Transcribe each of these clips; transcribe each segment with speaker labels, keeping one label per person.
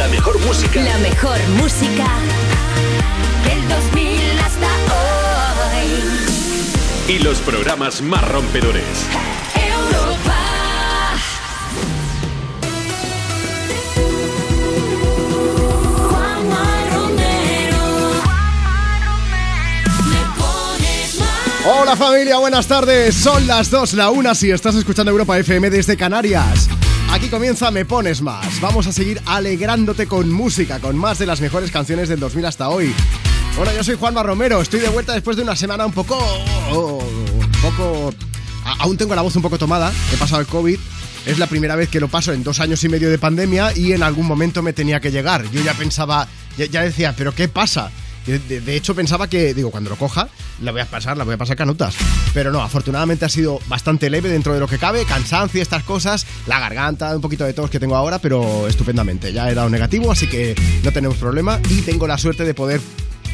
Speaker 1: La mejor música.
Speaker 2: La mejor música del 2000 hasta hoy.
Speaker 1: Y los programas más rompedores.
Speaker 2: Europa. Juanma Romero. Me pones mal.
Speaker 3: Hola familia, buenas tardes. Son las 2, la 1 si estás escuchando Europa FM desde Canarias. Aquí comienza Me Pones Más. Vamos a seguir alegrándote con música, con más de las mejores canciones del 2000 hasta hoy. Bueno, yo soy Juanma Romero, estoy de vuelta después de una semana un poco... un poco... Aún tengo la voz un poco tomada, he pasado el COVID. Es la primera vez que lo paso en dos años y medio de pandemia y en algún momento me tenía que llegar. Yo ya pensaba, ya, ya decía, ¿pero qué pasa? De, hecho, pensaba que, digo, cuando lo coja, la voy a pasar, la voy a pasar canutas. Pero no, afortunadamente ha sido bastante leve dentro de lo que cabe, cansancio estas cosas, la garganta, un poquito de tos que tengo ahora, pero estupendamente. Ya he dado negativo, así que no tenemos problema y tengo la suerte de poder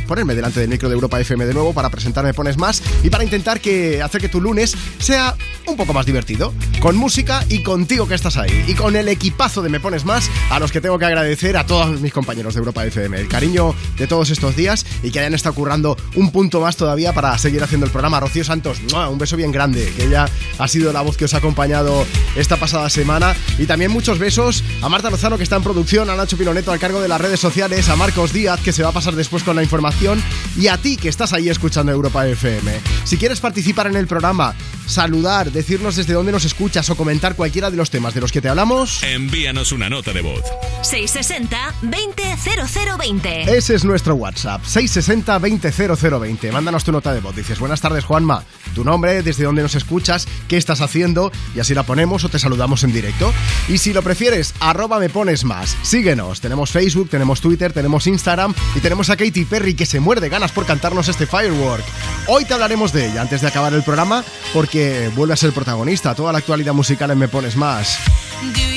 Speaker 3: ponerme delante del micro de Europa FM de nuevo para presentarme Pones Más y para intentar que hacer que tu lunes sea un poco más divertido, con música y contigo que estás ahí, y con el equipazo de Me Pones Más, a los que tengo que agradecer a todos mis compañeros de Europa FM, el cariño de todos estos días y que hayan estado currando un punto más todavía para seguir haciendo el programa. Rocío Santos, un beso bien grande, que ella ha sido la voz que os ha acompañado esta pasada semana, y también muchos besos a Marta Lozano que está en producción, a Nacho Piloneto al cargo de las redes sociales, a Marcos Díaz que se va a pasar después con la información y a ti que estás ahí escuchando Europa FM. Si quieres participar en el programa, saludar, decirnos desde dónde nos escuchas o comentar cualquiera de los temas de los que te hablamos,
Speaker 4: Envíanos una nota de voz.
Speaker 2: 660-200020.
Speaker 3: ese es nuestro WhatsApp, 660-200020. Mándanos tu nota de voz. Dices, buenas tardes Juanma, tu nombre, desde dónde nos escuchas, qué estás haciendo y así la ponemos o te saludamos en directo. Y si lo prefieres, arroba me pones más. Síguenos, tenemos Facebook, tenemos Twitter, tenemos Instagram y tenemos a Katy Perry que se muerde ganas por cantarnos este Firework. Hoy te hablaremos de ella antes de acabar el programa porque vuelve a ser protagonista. Toda la actualidad musical en Me Pones Más.
Speaker 5: You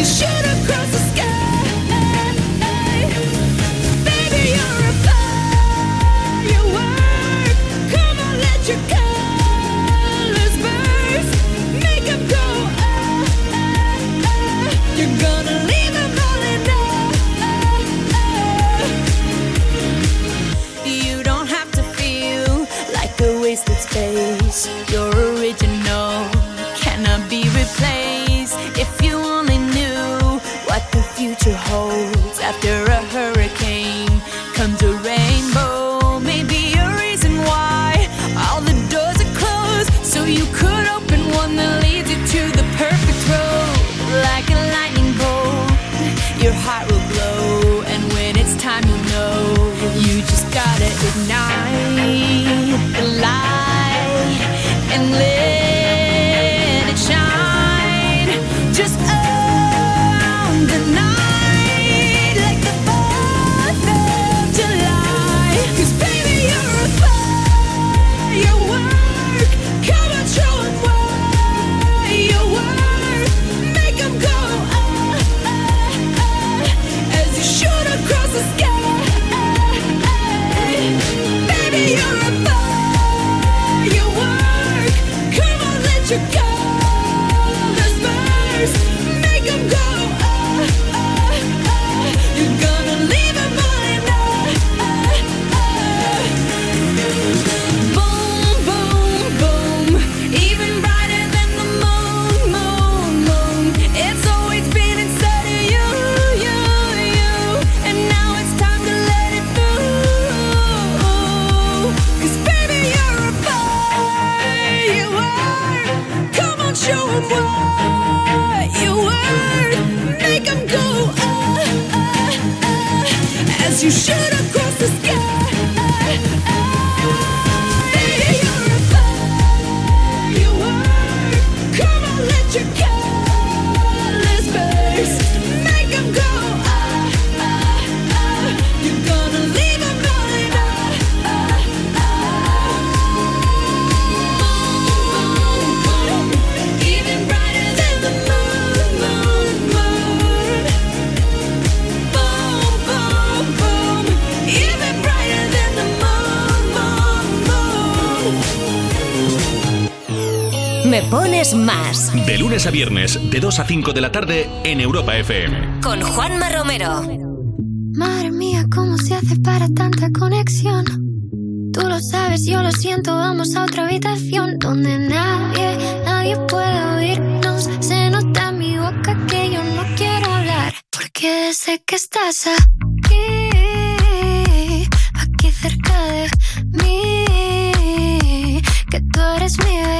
Speaker 5: you shoot
Speaker 6: pones más.
Speaker 1: De lunes a viernes, de 2 a 5 de la tarde, en Europa FM.
Speaker 6: Con Juanma Romero.
Speaker 7: Madre mía, ¿cómo se hace para tanta conexión? Tú lo sabes, yo lo siento, vamos a otra habitación donde nadie, nadie puede oírnos. Se nota en mi boca que yo no quiero hablar, porque sé que estás aquí, aquí cerca de mí, que tú eres mi
Speaker 8: bebé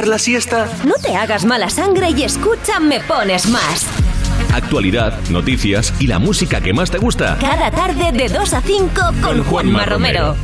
Speaker 8: la
Speaker 9: siesta?
Speaker 6: No te hagas mala sangre y escucha Me Pones Más.
Speaker 1: Actualidad, noticias y la música que más te gusta.
Speaker 6: Cada tarde de 2 a 5 con, Juanma, Romero.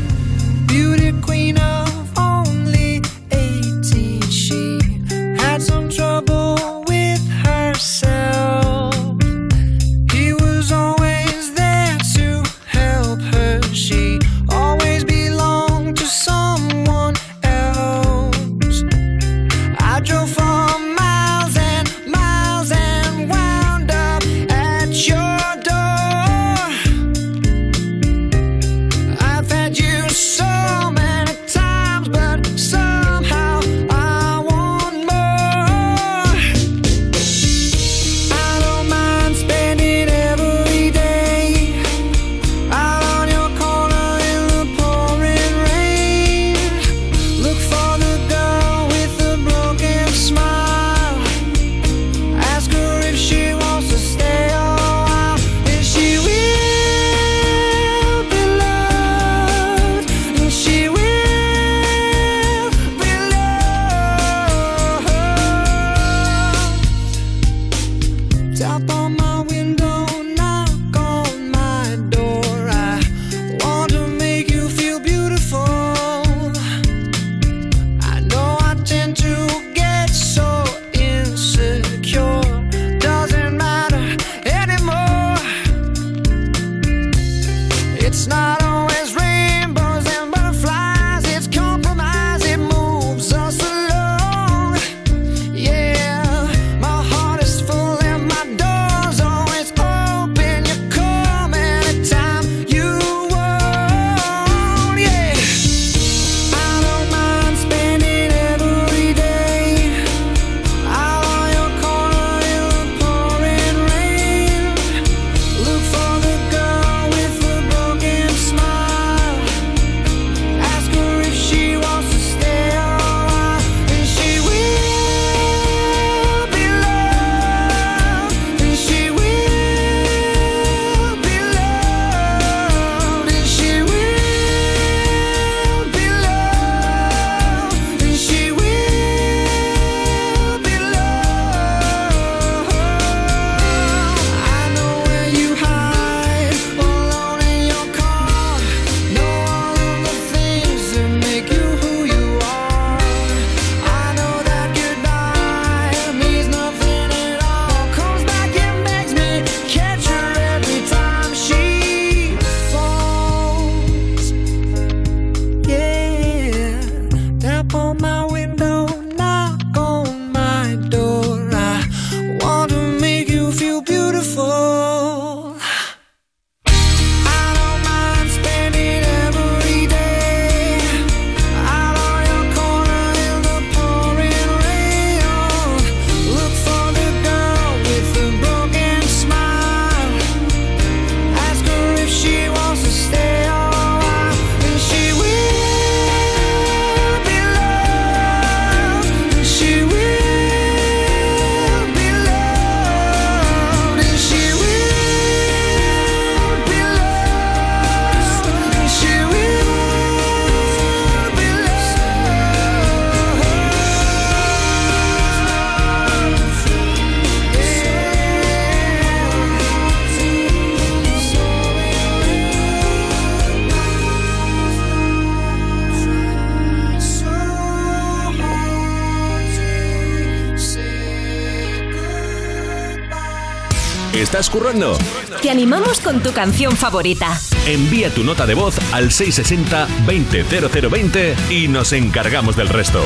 Speaker 1: ¿Estás currando?
Speaker 2: Te animamos con tu canción favorita.
Speaker 1: Envía tu nota de voz al 660-200020 y nos encargamos del resto.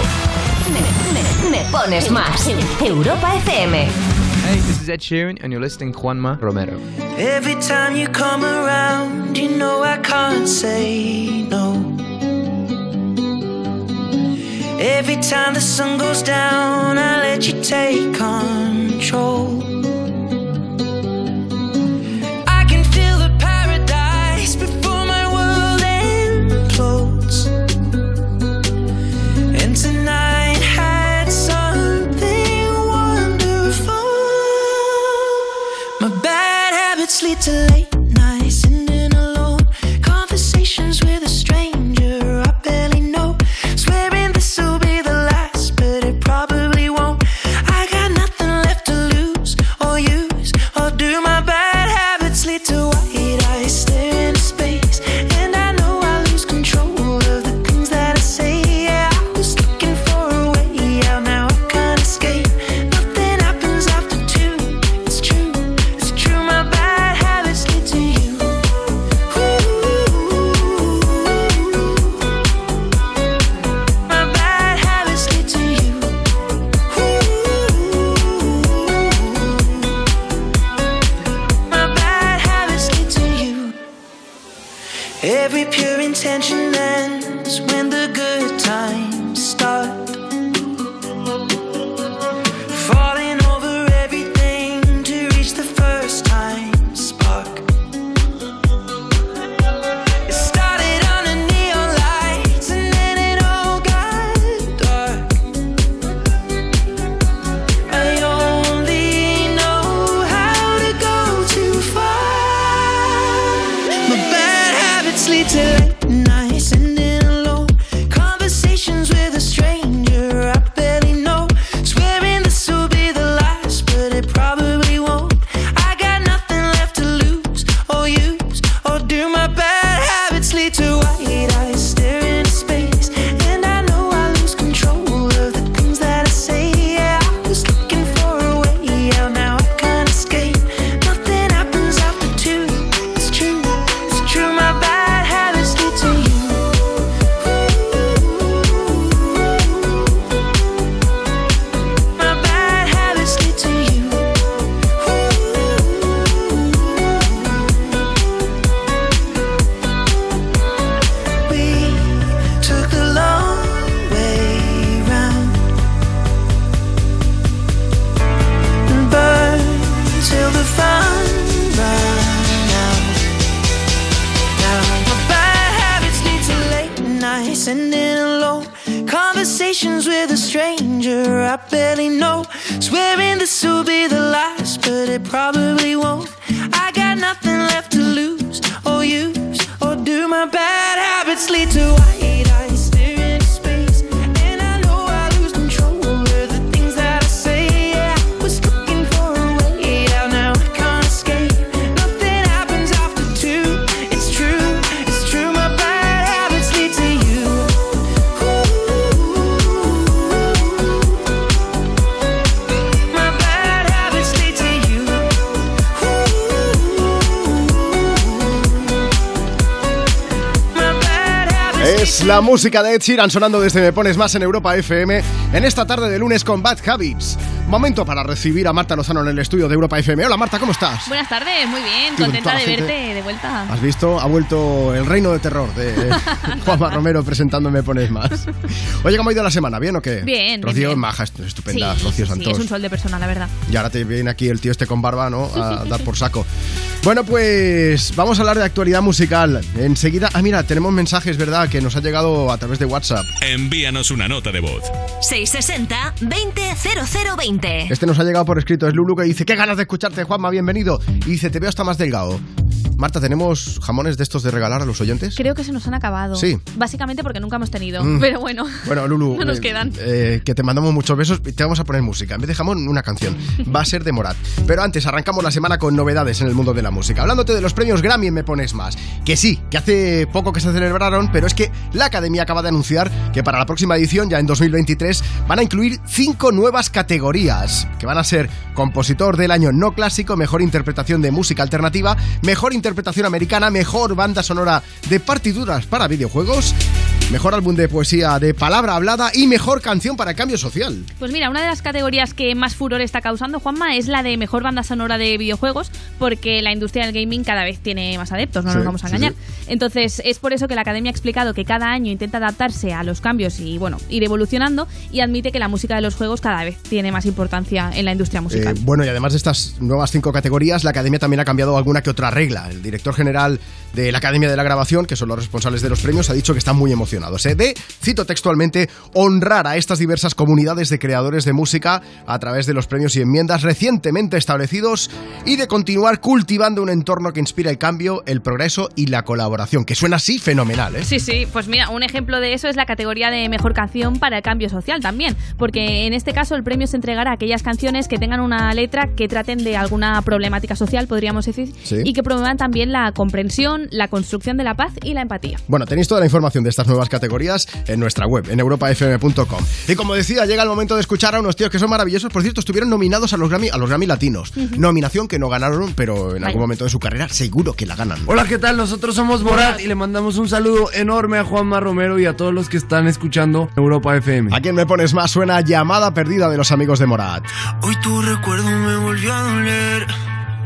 Speaker 2: Me, me- me pones más. Europa FM.
Speaker 10: Hey, this is Ed Sheeran, and you're listening to Juanma Romero.
Speaker 11: Every time you come around, you know I can't say no. Every time the sun goes down, I let you take control.
Speaker 3: La música de Ed Sheeran sonando desde Me Pones Más en Europa FM en esta tarde de lunes con Bad Habits. Momento para recibir a Marta Lozano en el estudio de Europa FM. Hola Marta, ¿cómo estás?
Speaker 12: Buenas tardes, muy bien, contenta de verte de vuelta.
Speaker 3: ¿Has visto? Ha vuelto el reino de terror de Juanma Romero presentando Me Pones Más. Oye, ¿cómo ha ido la semana? ¿Bien o qué?
Speaker 12: Bien, bien,
Speaker 3: Rocío
Speaker 12: bien.
Speaker 3: maja, est- estupenda,
Speaker 12: sí,
Speaker 3: Rocío
Speaker 12: sí,
Speaker 3: Santos.
Speaker 12: es un sol de persona, la verdad.
Speaker 3: Y ahora te viene aquí el tío este con barba, ¿no? A dar por saco. Bueno, pues vamos a hablar de actualidad musical. Enseguida, ah, mira, tenemos mensajes, ¿verdad? Que nos ha llegado a través de WhatsApp.
Speaker 1: Envíanos una nota de voz.
Speaker 2: 660 200020.
Speaker 3: Este nos ha llegado por escrito, es Lulu que dice, qué ganas de escucharte, Juanma, bienvenido. Y dice, te veo hasta más delgado. Marta, ¿tenemos jamones de estos de regalar a los oyentes?
Speaker 12: Creo que se nos han acabado.
Speaker 3: Sí.
Speaker 12: Básicamente porque nunca hemos tenido.
Speaker 3: Mm.
Speaker 12: Pero bueno.
Speaker 3: Bueno, Lulu,
Speaker 12: No nos
Speaker 3: eh,
Speaker 12: quedan.
Speaker 3: eh, que te mandamos muchos besos y te vamos a poner música. En vez de jamón, una canción. Va a ser de Morat. Pero antes, arrancamos la semana con novedades en el mundo de la música. Hablándote de los premios Grammy Me Pones Más. Que sí, que hace poco que se celebraron, pero es que la Academia acaba de anunciar que para la próxima edición, ya en 2023, van a incluir cinco nuevas categorías. Que van a ser compositor del año no clásico, mejor interpretación de música alternativa, mejor interpretación americana, mejor banda sonora de partituras para videojuegos, mejor álbum de poesía de palabra hablada y mejor canción para cambio social.
Speaker 12: Pues mira, una de las categorías que más furor está causando, Juanma, es la de mejor banda sonora de videojuegos, porque la industria del gaming cada vez tiene más adeptos, no
Speaker 3: Sí,
Speaker 12: nos vamos a
Speaker 3: sí,
Speaker 12: engañar.
Speaker 3: sí.
Speaker 12: Entonces, es por eso que la Academia ha explicado que cada año intenta adaptarse a los cambios y, bueno, ir evolucionando y admite que la música de los juegos cada vez tiene más importancia en la industria musical.
Speaker 3: Eh, bueno, y además de estas nuevas cinco categorías, la Academia también ha cambiado alguna que otra regla. El director general de la Academia de la Grabación, que son los responsables de los premios, ha dicho que están muy emocionados. ¿eh? De, cito textualmente, honrar a estas diversas comunidades de creadores de música a través de los premios y enmiendas recientemente establecidos y de continuar cultivando un entorno que inspira el cambio, el progreso y la colaboración, que suena así fenomenal. ¿eh?
Speaker 12: Sí, sí, pues mira, un ejemplo de eso es la categoría de mejor canción para el cambio social también, porque en este caso el premio se entregará a aquellas canciones que tengan una letra que traten de alguna problemática social, podríamos decir,
Speaker 3: Sí.
Speaker 12: y que promuevan también la comprensión, la construcción de la paz y la empatía.
Speaker 3: Bueno, tenéis toda la información de estas nuevas categorías en nuestra web, en europafm.com. Y como decía, llega el momento de escuchar a unos tíos que son maravillosos. Por cierto, estuvieron nominados a los Grammy, a los Grammy Latinos. Nominación que no ganaron, pero en algún momento de su carrera seguro que la ganan.
Speaker 13: Hola, ¿qué tal? Nosotros somos Morat y le mandamos un saludo enorme a Juanma Romero y a todos los que están escuchando Europa FM.
Speaker 3: ¿A quién me pones más? Suena llamada perdida de los amigos de Morat.
Speaker 14: Hoy tu recuerdo me volvió a doler.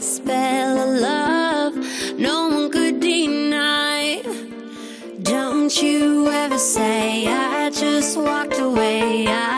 Speaker 15: spell of love. No one could deny. Don't you ever say I just walked away. I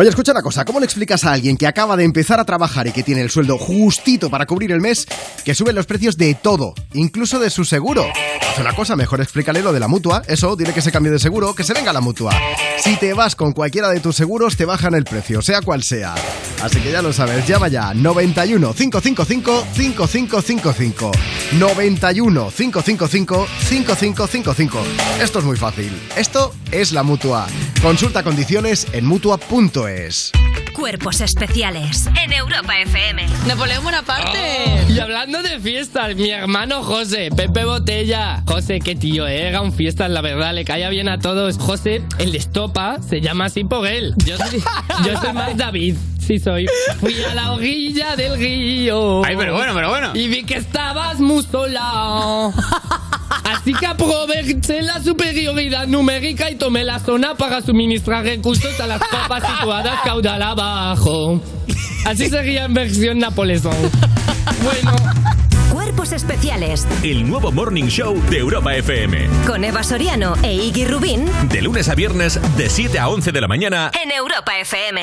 Speaker 3: Oye, escucha una cosa, ¿cómo le explicas a alguien que acaba de empezar a trabajar y que tiene el sueldo justito para cubrir el mes que suben los precios de todo, incluso de su seguro? Haz una cosa, mejor explícale lo de la mutua, eso, dile que se cambie de seguro, que se venga la mutua. Si te vas con cualquiera de tus seguros, te bajan el precio, sea cual sea. Así que ya lo sabes, llama ya 91 555 5555. 91 555 5555. Esto es muy fácil. Esto es la mutua. Consulta condiciones en mutua.es.
Speaker 2: Cuerpos especiales en Europa FM.
Speaker 16: Napoleón Bonaparte. Y hablando de fiestas, mi hermano José, Pepe Botella. José, qué tío, eh, haga un fiestas, la verdad, le caía bien a todos. José, el de estopa, se llama así por él. Yo soy, yo soy más David. Sí soy. Fui a la orilla del río.
Speaker 17: Ay, pero bueno, pero bueno.
Speaker 16: Y vi que estabas muy sola. Así que aproveché la superioridad numérica y tomé la zona para suministrar recursos a las papas situadas caudal abajo. Así sería en versión Napoleón. Bueno.
Speaker 2: Cuerpos especiales
Speaker 1: El nuevo Morning Show de Europa FM.
Speaker 2: con Eva Soriano e Iggy Rubín
Speaker 1: De lunes a viernes, de 7 a 11 de la mañana.
Speaker 2: en Europa FM.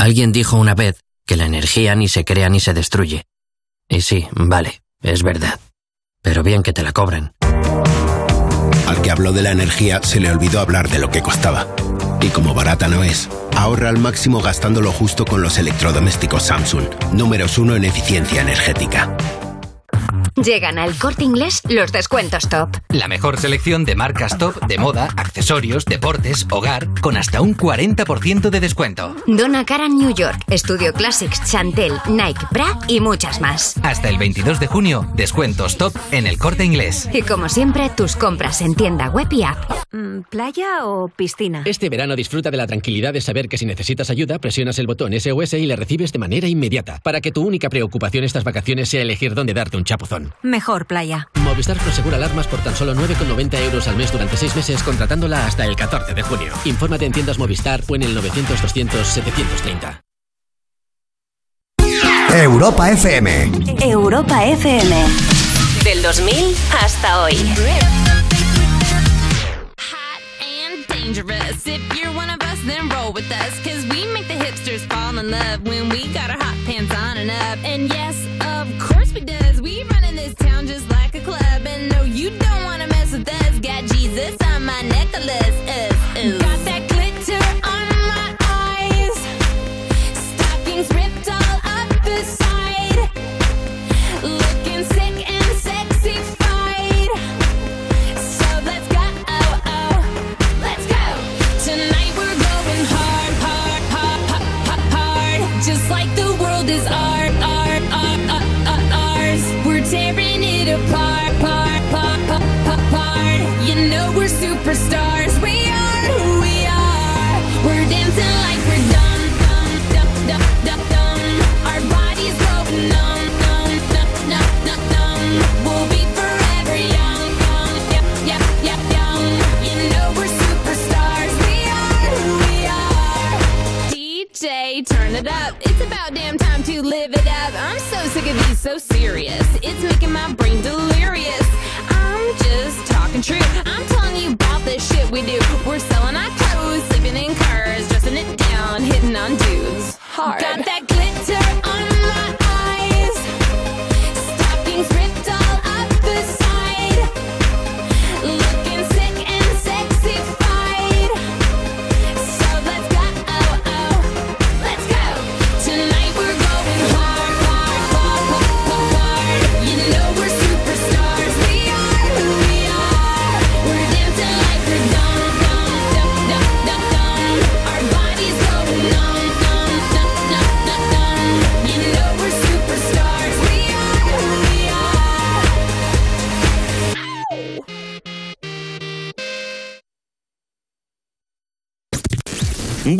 Speaker 18: Alguien dijo una vez que la energía ni se crea ni se destruye. Y sí, vale, es verdad. Pero bien que te la cobran.
Speaker 19: Al que habló de la energía se le olvidó hablar de lo que costaba. Y como barata no es, ahorra al máximo gastando lo justo con los electrodomésticos Samsung, números uno en eficiencia energética.
Speaker 2: Llegan al corte inglés los descuentos top.
Speaker 20: La mejor selección de marcas top de moda, accesorios, deportes, hogar, con hasta un 40% de descuento.
Speaker 2: Donna Karan New York, Studio Classics, Chantel, Nike, Bra y muchas más.
Speaker 20: Hasta el 22 de junio, descuentos top en el corte inglés.
Speaker 2: Y como siempre, tus compras en tienda web y app. Mm, ¿Playa o piscina?
Speaker 21: Este verano disfruta de la tranquilidad de saber que si necesitas ayuda, presionas el botón SOS y le recibes de manera inmediata, para que tu única preocupación estas vacaciones sea elegir dónde darte un chapuzón.
Speaker 2: Mejor playa.
Speaker 21: Movistar Prosegura alarmas por tan solo 9,90 euros al mes durante 6 meses contratándola hasta el 14 de junio. Infórmate en tiendas Movistar o en el 900-200-730.
Speaker 22: Europa FM.
Speaker 2: Europa FM. Del 2000 hasta hoy.
Speaker 23: and dangerous. If you're one of us, then roll with us. Cause we make the hipsters fall in love when we got our hot pants on and up. And yes, on my necklace.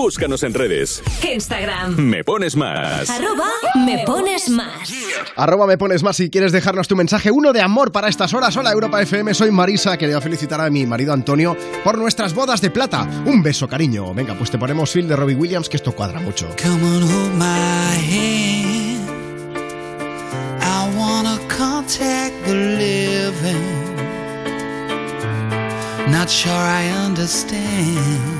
Speaker 24: Búscanos en redes.
Speaker 2: Instagram.
Speaker 24: Me pones más.
Speaker 2: Arroba me pones más.
Speaker 3: Arroba me pones más si quieres dejarnos tu mensaje, uno de amor para estas horas. Hola Europa FM, soy Marisa, quería felicitar a mi marido Antonio por nuestras bodas de plata. Un beso, cariño. Venga, pues te ponemos Phil de Robbie Williams, que esto cuadra mucho.
Speaker 25: Come on, hold my hand. I wanna contact the living. Not sure I understand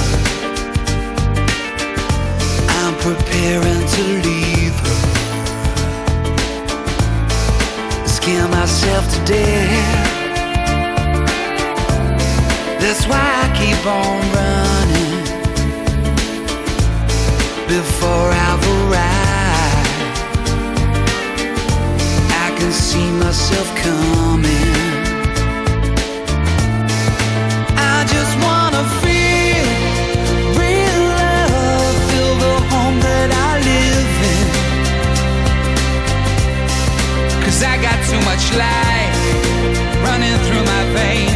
Speaker 25: preparing to leave her. Scare myself to death. That's why I keep on running before I've arrived. I can see myself coming. Cause I got too much life running through my veins,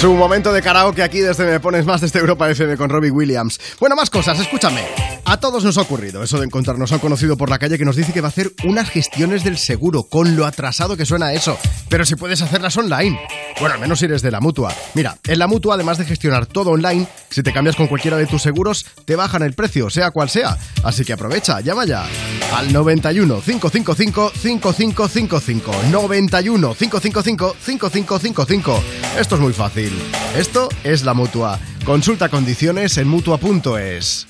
Speaker 3: Su momento de karaoke aquí desde Me Pones Más desde Europa FM con Robbie Williams. Bueno, más cosas, escúchame. A todos nos ha ocurrido eso de encontrarnos a un conocido por la calle que nos dice que va a hacer unas gestiones del seguro, con lo atrasado que suena eso. Pero si puedes hacerlas online. Bueno, al menos si eres de la mutua. Mira, en la mutua, además de gestionar todo online, si te cambias con cualquiera de tus seguros, te bajan el precio, sea cual sea. Así que aprovecha, llama ya al 91 555 5555. 91 555 5555. Esto es muy fácil. Esto es la mutua. Consulta condiciones en mutua.es.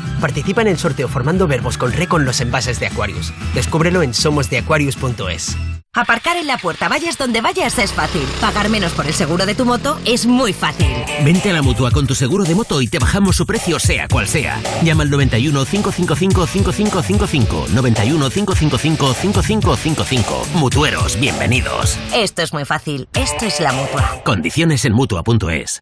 Speaker 26: Participa en el sorteo formando verbos con re con los envases de Aquarius. Descúbrelo en somosdeaquarius.es.
Speaker 2: Aparcar en la puerta, vayas donde vayas, es fácil. Pagar menos por el seguro de tu moto es muy fácil.
Speaker 20: Vente a la mutua con tu seguro de moto y te bajamos su precio, sea cual sea. Llama al 91 555 5555. 91 555 5555. Mutueros, bienvenidos.
Speaker 2: Esto es muy fácil. Esto es la mutua.
Speaker 20: Condiciones en mutua.es.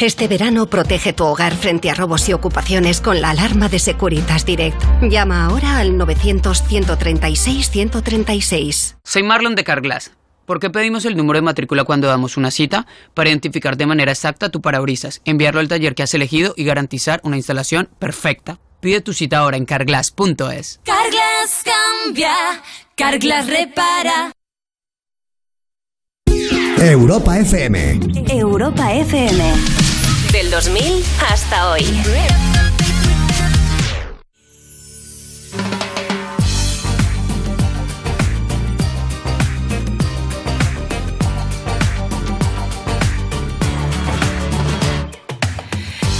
Speaker 27: Este verano protege tu hogar frente a robos y ocupaciones con la alarma de Securitas Direct. Llama ahora al 900-136-136.
Speaker 28: Soy Marlon de Carglass. ¿Por qué pedimos el número de matrícula cuando damos una cita? Para identificar de manera exacta tu parabrisas, enviarlo al taller que has elegido y garantizar una instalación perfecta. Pide tu cita ahora en carglass.es.
Speaker 29: Carglass cambia, Carglass repara.
Speaker 30: Europa FM.
Speaker 2: Europa FM. Del 2000 hasta hoy.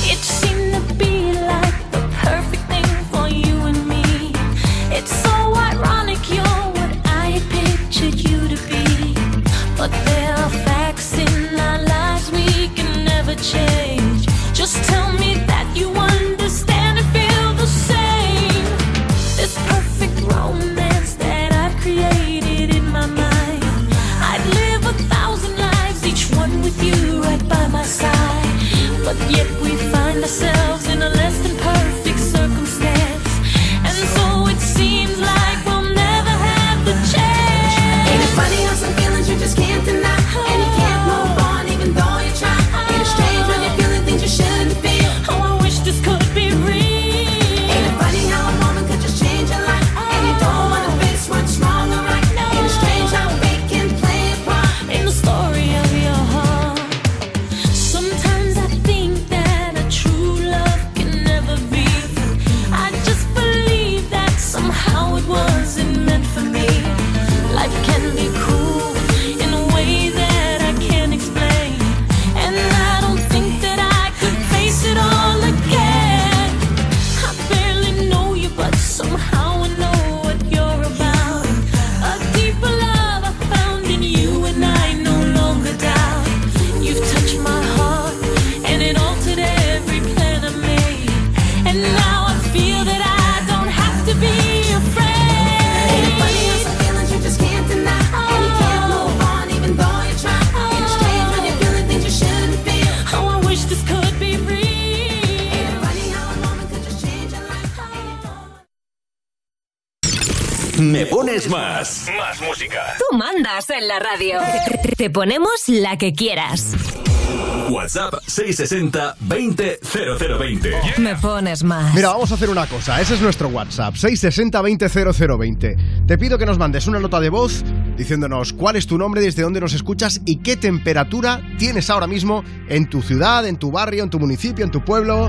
Speaker 15: It we Me
Speaker 31: pones más.
Speaker 1: Más música.
Speaker 2: Tú mandas en la radio. Te- Te ponemos la que quieras.
Speaker 1: WhatsApp 660 20 0020.
Speaker 2: Me pones más.
Speaker 3: Mira, vamos a hacer una cosa. Ese es nuestro WhatsApp, 660-200020. Te pido que nos mandes una nota de voz diciéndonos cuál es tu nombre, desde dónde nos escuchas y qué temperatura tienes ahora mismo en tu ciudad, en tu barrio, en tu municipio, en tu pueblo.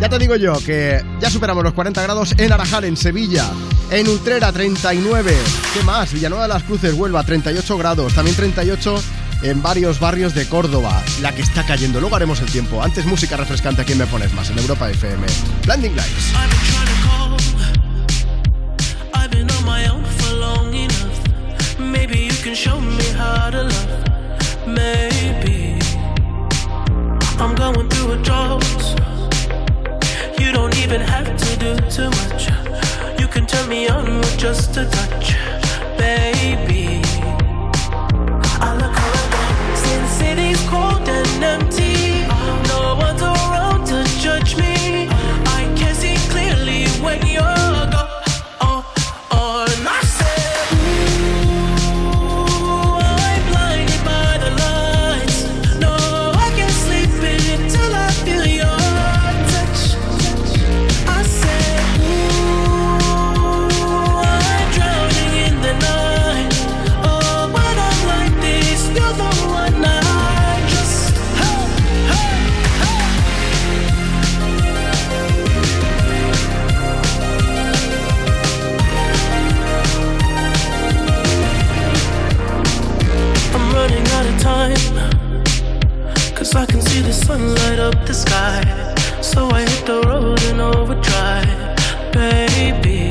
Speaker 3: Ya te digo yo que ya superamos los 40 grados en Arajal, en Sevilla, en Utrera 39. ¿Qué más? Villanueva de las Cruces, Huelva 38 grados, también 38 en varios barrios de Córdoba. La que está cayendo. Luego haremos el tiempo. Antes música refrescante aquí en Me Pones Más, en Europa FM. Blinding Lights.
Speaker 11: I've been on my own You don't even have to do too much. You can turn me on with just a touch, baby. Can sun light up the sky. So I hit the road in overdrive, baby.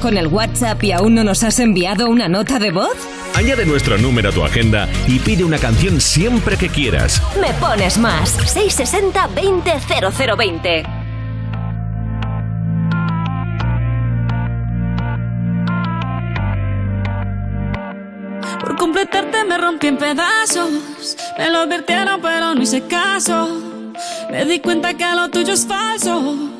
Speaker 2: Con el WhatsApp y aún no nos has enviado una nota de voz?
Speaker 1: Añade nuestro número a tu agenda y pide una canción siempre que quieras.
Speaker 2: Me pones más. 660 20 0020.
Speaker 32: Por completarte me rompí en pedazos. Me lo advirtieron, pero no hice caso. Me di cuenta que lo tuyo es falso.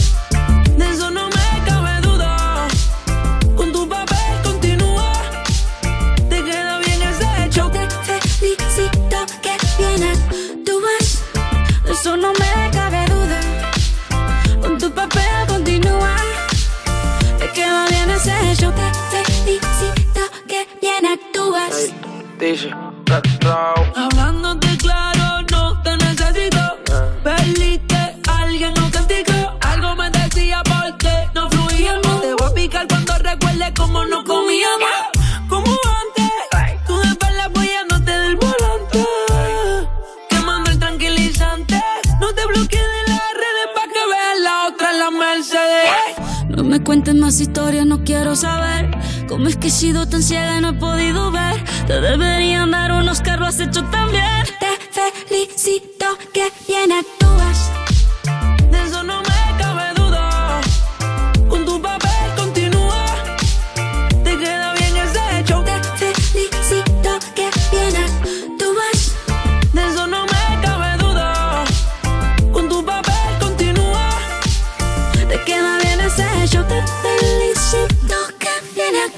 Speaker 33: Actúas.
Speaker 32: Hablándote claro, no te necesito. Perdiste, alguien no castigó. Algo me decía porque no fluíamos. Te voy a picar cuando recuerde cómo no comíamos. Me
Speaker 34: cuentes más historias, no quiero saber cómo es que he sido tan ciega y no he podido ver. Te deberían dar unos carros, has hecho también.
Speaker 32: Te felicito que bien actúas.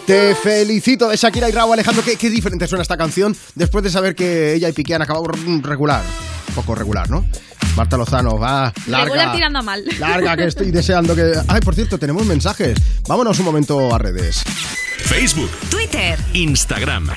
Speaker 11: Te
Speaker 32: felicito
Speaker 11: de
Speaker 3: Shakira y Raúl Alejandro. ¿Qué, qué diferente suena esta canción después de saber que ella y Piqué han acabado regular. Poco regular, ¿no? Marta Lozano, va, larga.
Speaker 12: Regular tirando a mal.
Speaker 3: Larga, que estoy deseando que... Ay, por cierto, tenemos mensajes. Vámonos un momento a redes.
Speaker 1: Facebook,
Speaker 2: Twitter,
Speaker 1: Instagram.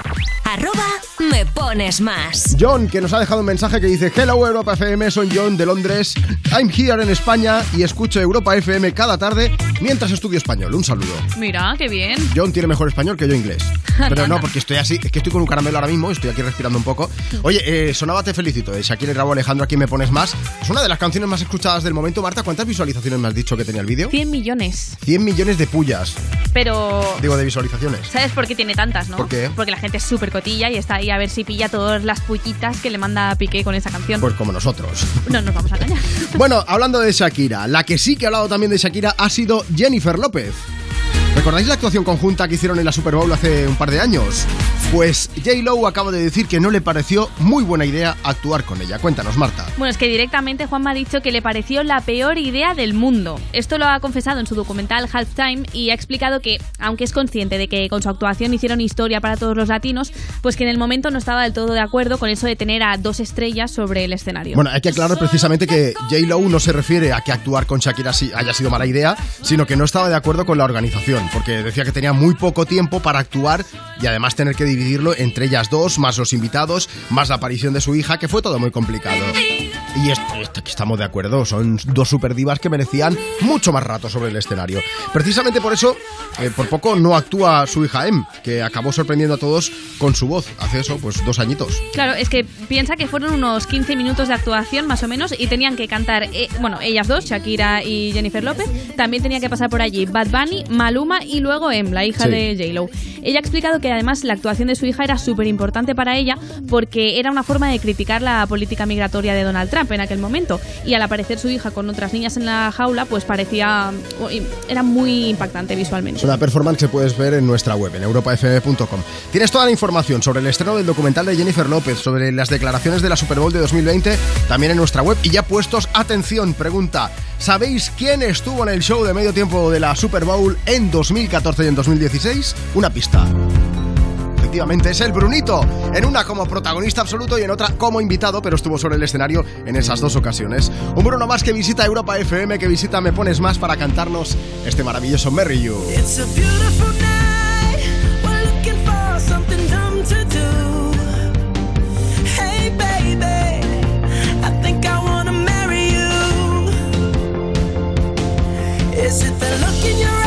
Speaker 2: arroba me pones más.
Speaker 3: John, que nos ha dejado un mensaje que dice Hello Europa FM, soy John de Londres. I'm here en España y escucho Europa FM cada tarde mientras estudio español. Un saludo.
Speaker 12: Mira, qué bien.
Speaker 3: John tiene mejor español que yo inglés. Pero no, porque estoy así, es que estoy con un caramelo ahora mismo, estoy aquí respirando un poco. Oye, eh, sonaba Te Felicito de Shakira Alejandro, aquí me pones más. Es una de las canciones más escuchadas del momento. Marta, ¿cuántas visualizaciones me has dicho que tenía el vídeo?
Speaker 12: 100 millones.
Speaker 3: 100 millones de pullas,
Speaker 12: Pero.
Speaker 3: digo, de visualizaciones.
Speaker 12: ¿Sabes por qué tiene tantas, no?
Speaker 3: ¿Por qué?
Speaker 12: Porque la gente es súper cotilla y está ahí a ver si pilla todas las pullitas que le manda Piqué con esa canción.
Speaker 3: Pues como nosotros.
Speaker 12: No nos vamos a engañar.
Speaker 3: Bueno, hablando de Shakira, la que sí que ha hablado también de Shakira ha sido Jennifer López. ¿Recordáis la actuación conjunta que hicieron en la Super Bowl hace un par de años? Pues J-Lo acaba de decir que no le pareció muy buena idea actuar con ella. Cuéntanos, Marta.
Speaker 12: Bueno, es que directamente Juanma ha dicho que le pareció la peor idea del mundo. Esto lo ha confesado en su documental Halftime y ha explicado que, aunque es consciente de que con su actuación hicieron historia para todos los latinos, pues que en el momento no estaba del todo de acuerdo con eso de tener a dos estrellas sobre el escenario.
Speaker 3: Bueno, hay que aclarar precisamente que J-Lo no se refiere a que actuar con Shakira haya sido mala idea, sino que no estaba de acuerdo con la organización, porque decía que tenía muy poco tiempo para actuar y además tener que dividirlo entre ellas dos, más los invitados, más la aparición de su hija, que fue todo muy complicado. Y esto, esto que estamos de acuerdo, son dos super divas que merecían mucho más rato sobre el escenario. Precisamente por eso, eh, por poco no actúa su hija Em, que acabó sorprendiendo a todos con su voz, hace eso, pues dos añitos.
Speaker 12: Claro, es que piensa que fueron unos 15 minutos de actuación más o menos y tenían que cantar, eh, bueno, ellas dos, Shakira y Jennifer López, también tenía que pasar por allí Bad Bunny, Maluma y luego Em, la hija
Speaker 35: Sí.
Speaker 12: de J-Lo. Ella ha explicado que además la actuación de su hija era súper importante para ella porque era una forma de criticar la política migratoria de Donald Trump en aquel momento y al aparecer su hija con otras niñas en la jaula pues parecía, era muy impactante visualmente.
Speaker 3: Es una performance que puedes ver en nuestra web, en europafm.com. Tienes toda la información sobre el estreno del documental de Jennifer López, sobre las declaraciones de la Super Bowl de 2020, también en nuestra web. Y ya puestos, atención, pregunta, ¿sabéis quién estuvo en el show de medio tiempo de la Super Bowl en 2014 y en 2016? Una pista. Es el Brunito, en una como protagonista absoluto y en otra como invitado, pero estuvo sobre el escenario en esas dos ocasiones. Un Bruno más que visita Europa FM, que visita Me Pones Más para cantarnos este maravilloso Merry You.
Speaker 11: It's a beautiful. Is it the look in your eyes,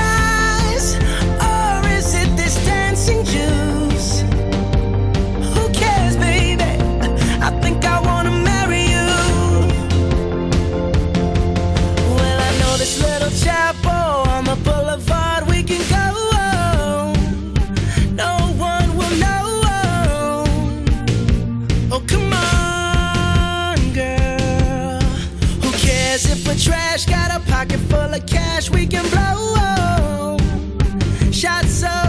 Speaker 11: pocket full of cash we can blow. Shots of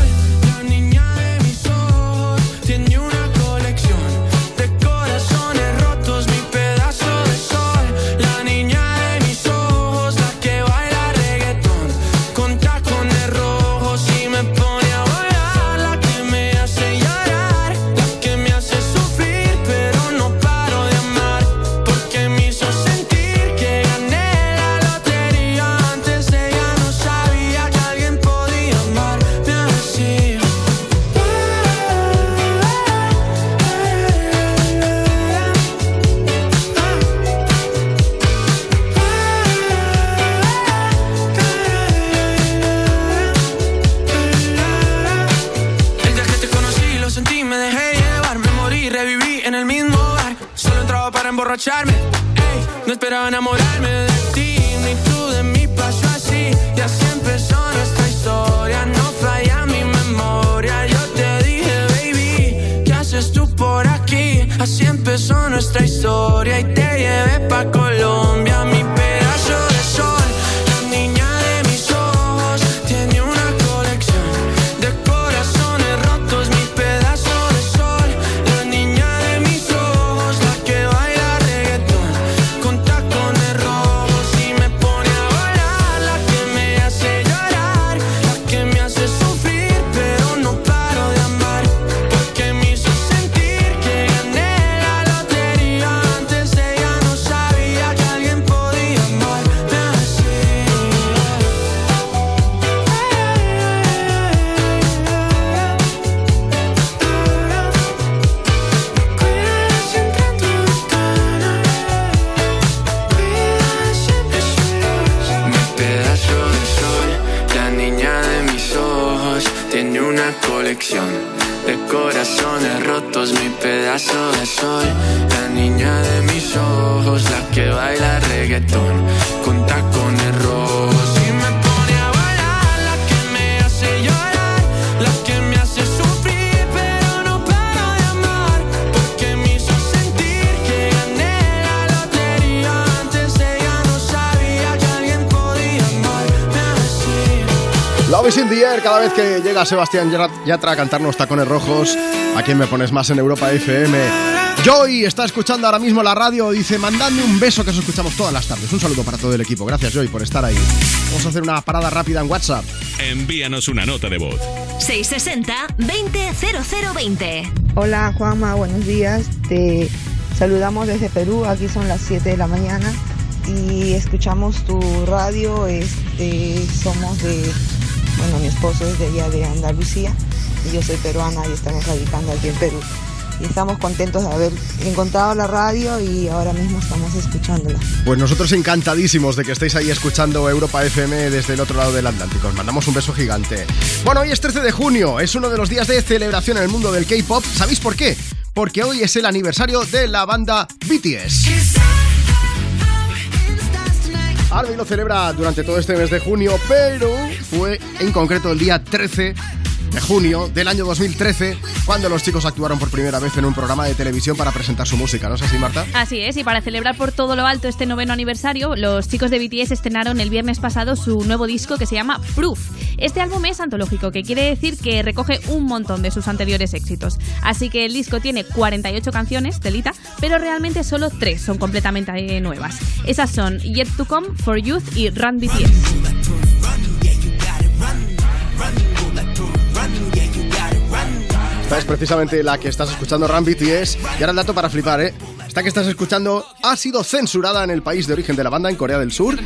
Speaker 3: llega Sebastián Yatra a cantarnos tacones rojos. ¿A quién me pones más en Europa FM? Joy está escuchando ahora mismo la radio. Dice, mandadme un beso que os escuchamos todas las tardes. Un saludo para todo el equipo. Gracias, Joy, por estar ahí. Vamos a hacer una parada rápida en WhatsApp.
Speaker 1: Envíanos una nota de voz.
Speaker 15: 660-200020.
Speaker 36: Hola Juanma, buenos días. Te saludamos desde Perú. Aquí son las 7 de la mañana y escuchamos tu radio. Este, somos de, mi esposo es de allá de Andalucía y yo soy peruana y estamos radicando aquí en Perú. Y estamos contentos de haber encontrado la radio y ahora mismo estamos escuchándola.
Speaker 3: Pues nosotros encantadísimos de que estéis ahí escuchando Europa FM desde el otro lado del Atlántico. Os mandamos un beso gigante. Bueno, hoy es 13 de junio, es uno de los días de celebración en el mundo del K-pop. ¿Sabéis por qué? Porque hoy es el aniversario de la banda BTS. Army lo celebra durante todo este mes de junio, pero fue en concreto el día 13 de junio del año 2013 cuando los chicos actuaron por primera vez en un programa de televisión para presentar su música, ¿no es así, Marta?
Speaker 12: Así es, y para celebrar por todo lo alto este noveno aniversario, los chicos de BTS estrenaron el viernes pasado su nuevo disco que se llama Proof. Este álbum es antológico, que quiere decir que recoge un montón de sus anteriores éxitos. Así que el disco tiene 48 canciones, telita, pero realmente solo 3 son completamente eh, nuevas. Esas son Yet to Come, For Youth y Run BTS.
Speaker 3: Esta es precisamente la que estás escuchando, Ram BTS. Y ahora el dato para flipar, ¿eh? Esta que estás escuchando ha sido censurada en el país de origen de la banda, en Corea del Sur.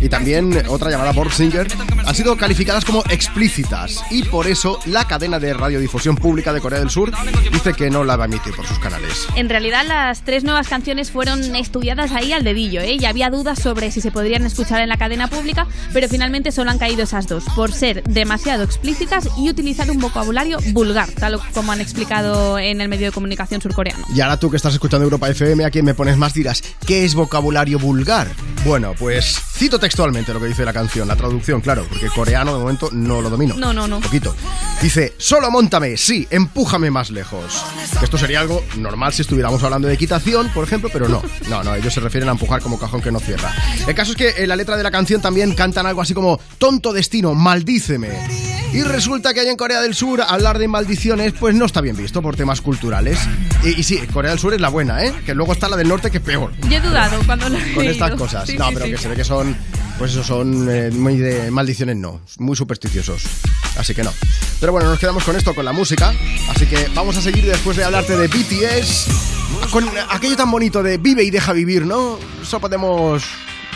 Speaker 3: Y también otra llamada Bob Singer han sido calificadas como explícitas. Y por eso la cadena de radiodifusión pública de Corea del Sur dice que no la va a emitir por sus canales.
Speaker 12: En realidad las tres nuevas canciones fueron estudiadas ahí al dedillo, ¿eh? Y había dudas sobre si se podrían escuchar en la cadena pública, pero finalmente solo han caído esas dos, por ser demasiado explícitas y utilizar un vocabulario vulgar, tal como han explicado en el medio de comunicación surcoreano.
Speaker 3: Y ahora tú que estás escuchando Europa FM, a quien me pones más dirás, ¿qué es vocabulario vulgar? Bueno, pues Cito textualmente lo que dice la canción, la traducción, claro, porque coreano de momento no lo domino.
Speaker 12: No, no, no.
Speaker 3: Un poquito. Dice, solo montame, sí, empújame más lejos. Esto sería algo normal si estuviéramos hablando de equitación, por ejemplo, pero no. No, no, ellos se refieren a empujar como cajón que no cierra. El caso es que en la letra de la canción también cantan algo así como, tonto destino, maldíceme. Y resulta que hay en Corea del Sur hablar de maldiciones pues no está bien visto por temas culturales. Y, y sí, Corea del Sur es la buena, ¿eh? Que luego está la del norte que es peor.
Speaker 12: Yo he dudado cuando lo he
Speaker 3: Con estas cosas.
Speaker 12: Sí,
Speaker 3: no,
Speaker 12: sí,
Speaker 3: pero
Speaker 12: sí.
Speaker 3: que se ve que son, pues eso, son eh, muy de maldiciones, no. Muy supersticiosos. Así que no. Pero bueno, nos quedamos con esto, con la música. Así que vamos a seguir después de hablarte de BTS. Con aquello tan bonito de vive y deja vivir, ¿no? Eso podemos.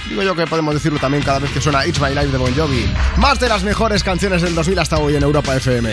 Speaker 3: Digo yo que podemos decirlo también cada vez que suena It's My Life de Bon Jovi. Más de las mejores canciones del 2000 hasta hoy en Europa FM.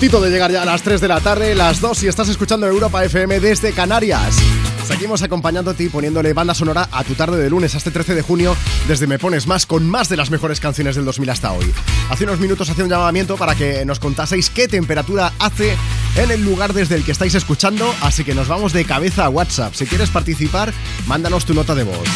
Speaker 3: puntito de llegar ya a las 3 de la tarde, las 2 si estás escuchando Europa FM desde Canarias. Seguimos acompañándote y poniéndole banda sonora a tu tarde de lunes a este 13 de junio desde Me Pones Más con más de las mejores canciones del 2000 hasta hoy. Hace unos minutos hacía un llamamiento para que nos contaseis qué temperatura hace en el lugar desde el que estáis escuchando, así que nos vamos de cabeza a WhatsApp. Si quieres participar, mándanos tu nota de voz.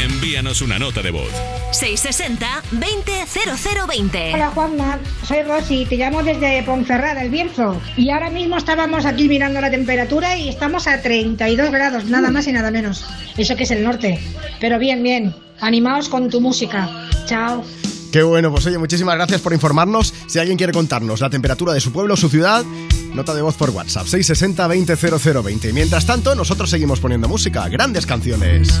Speaker 1: Envíanos una nota de voz.
Speaker 2: 660-200020.
Speaker 37: Hola Juanma, soy Rosy, te llamo desde Ponferrada, el Bierzo. Y ahora mismo estábamos aquí mirando la temperatura y estamos a 32 grados, nada más y nada menos. Eso que es el norte. Pero bien, bien. Animaos con tu música. Chao.
Speaker 3: Qué bueno, pues oye, muchísimas gracias por informarnos. Si alguien quiere contarnos la temperatura de su pueblo o su ciudad, nota de voz por WhatsApp 660 200020. Mientras tanto, nosotros seguimos poniendo música, grandes canciones.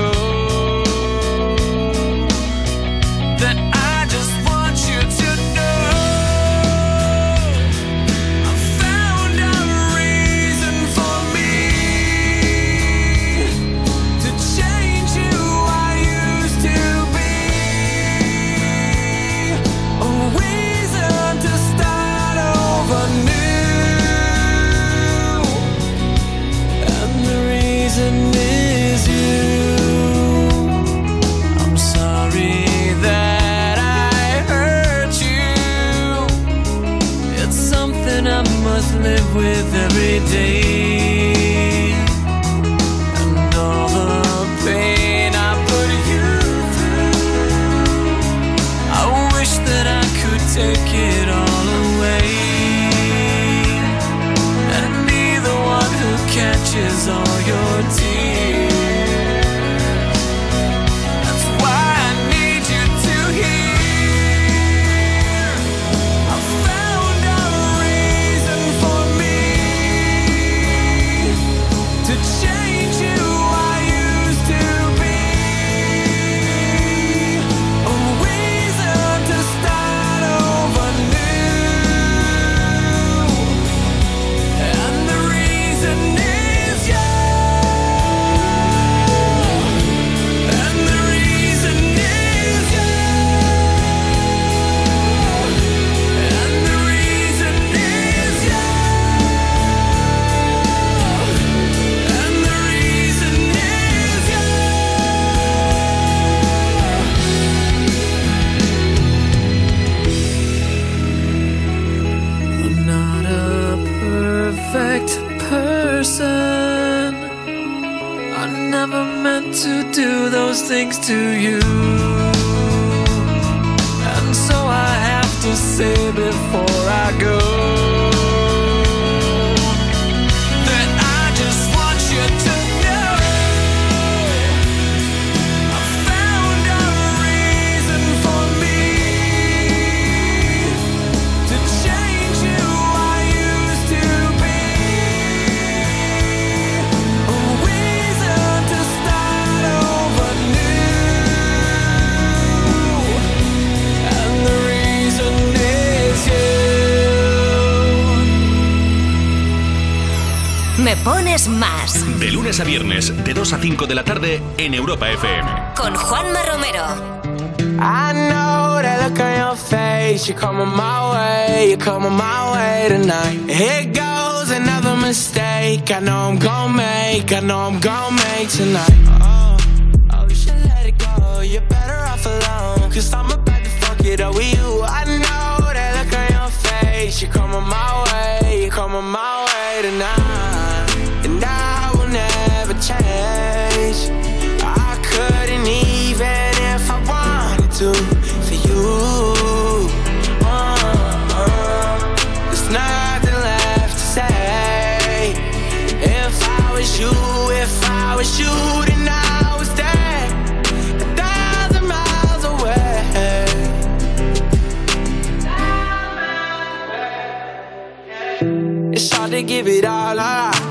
Speaker 25: day.
Speaker 1: Lunes a viernes, de 2 a 5 de la tarde en Europa FM.
Speaker 2: con Juanma Romero.
Speaker 25: I know that look on your face. You're coming my way. You're coming my way tonight. Here goes another mistake. I know I'm gonna make. I know I'm gonna make tonight. Oh, oh, you should let it go. You're better off alone. Cause I'm about to fuck it up with you. I know that look on your face. You're coming my way. You're coming my way tonight. Change. I couldn't even if I wanted to for you. Uh, there's nothing left to say. If I was you, if I was you, then I would stay a thousand miles away. It's hard to give it all up.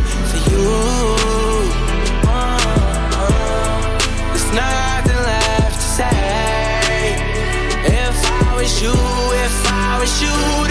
Speaker 25: was you, if I was you,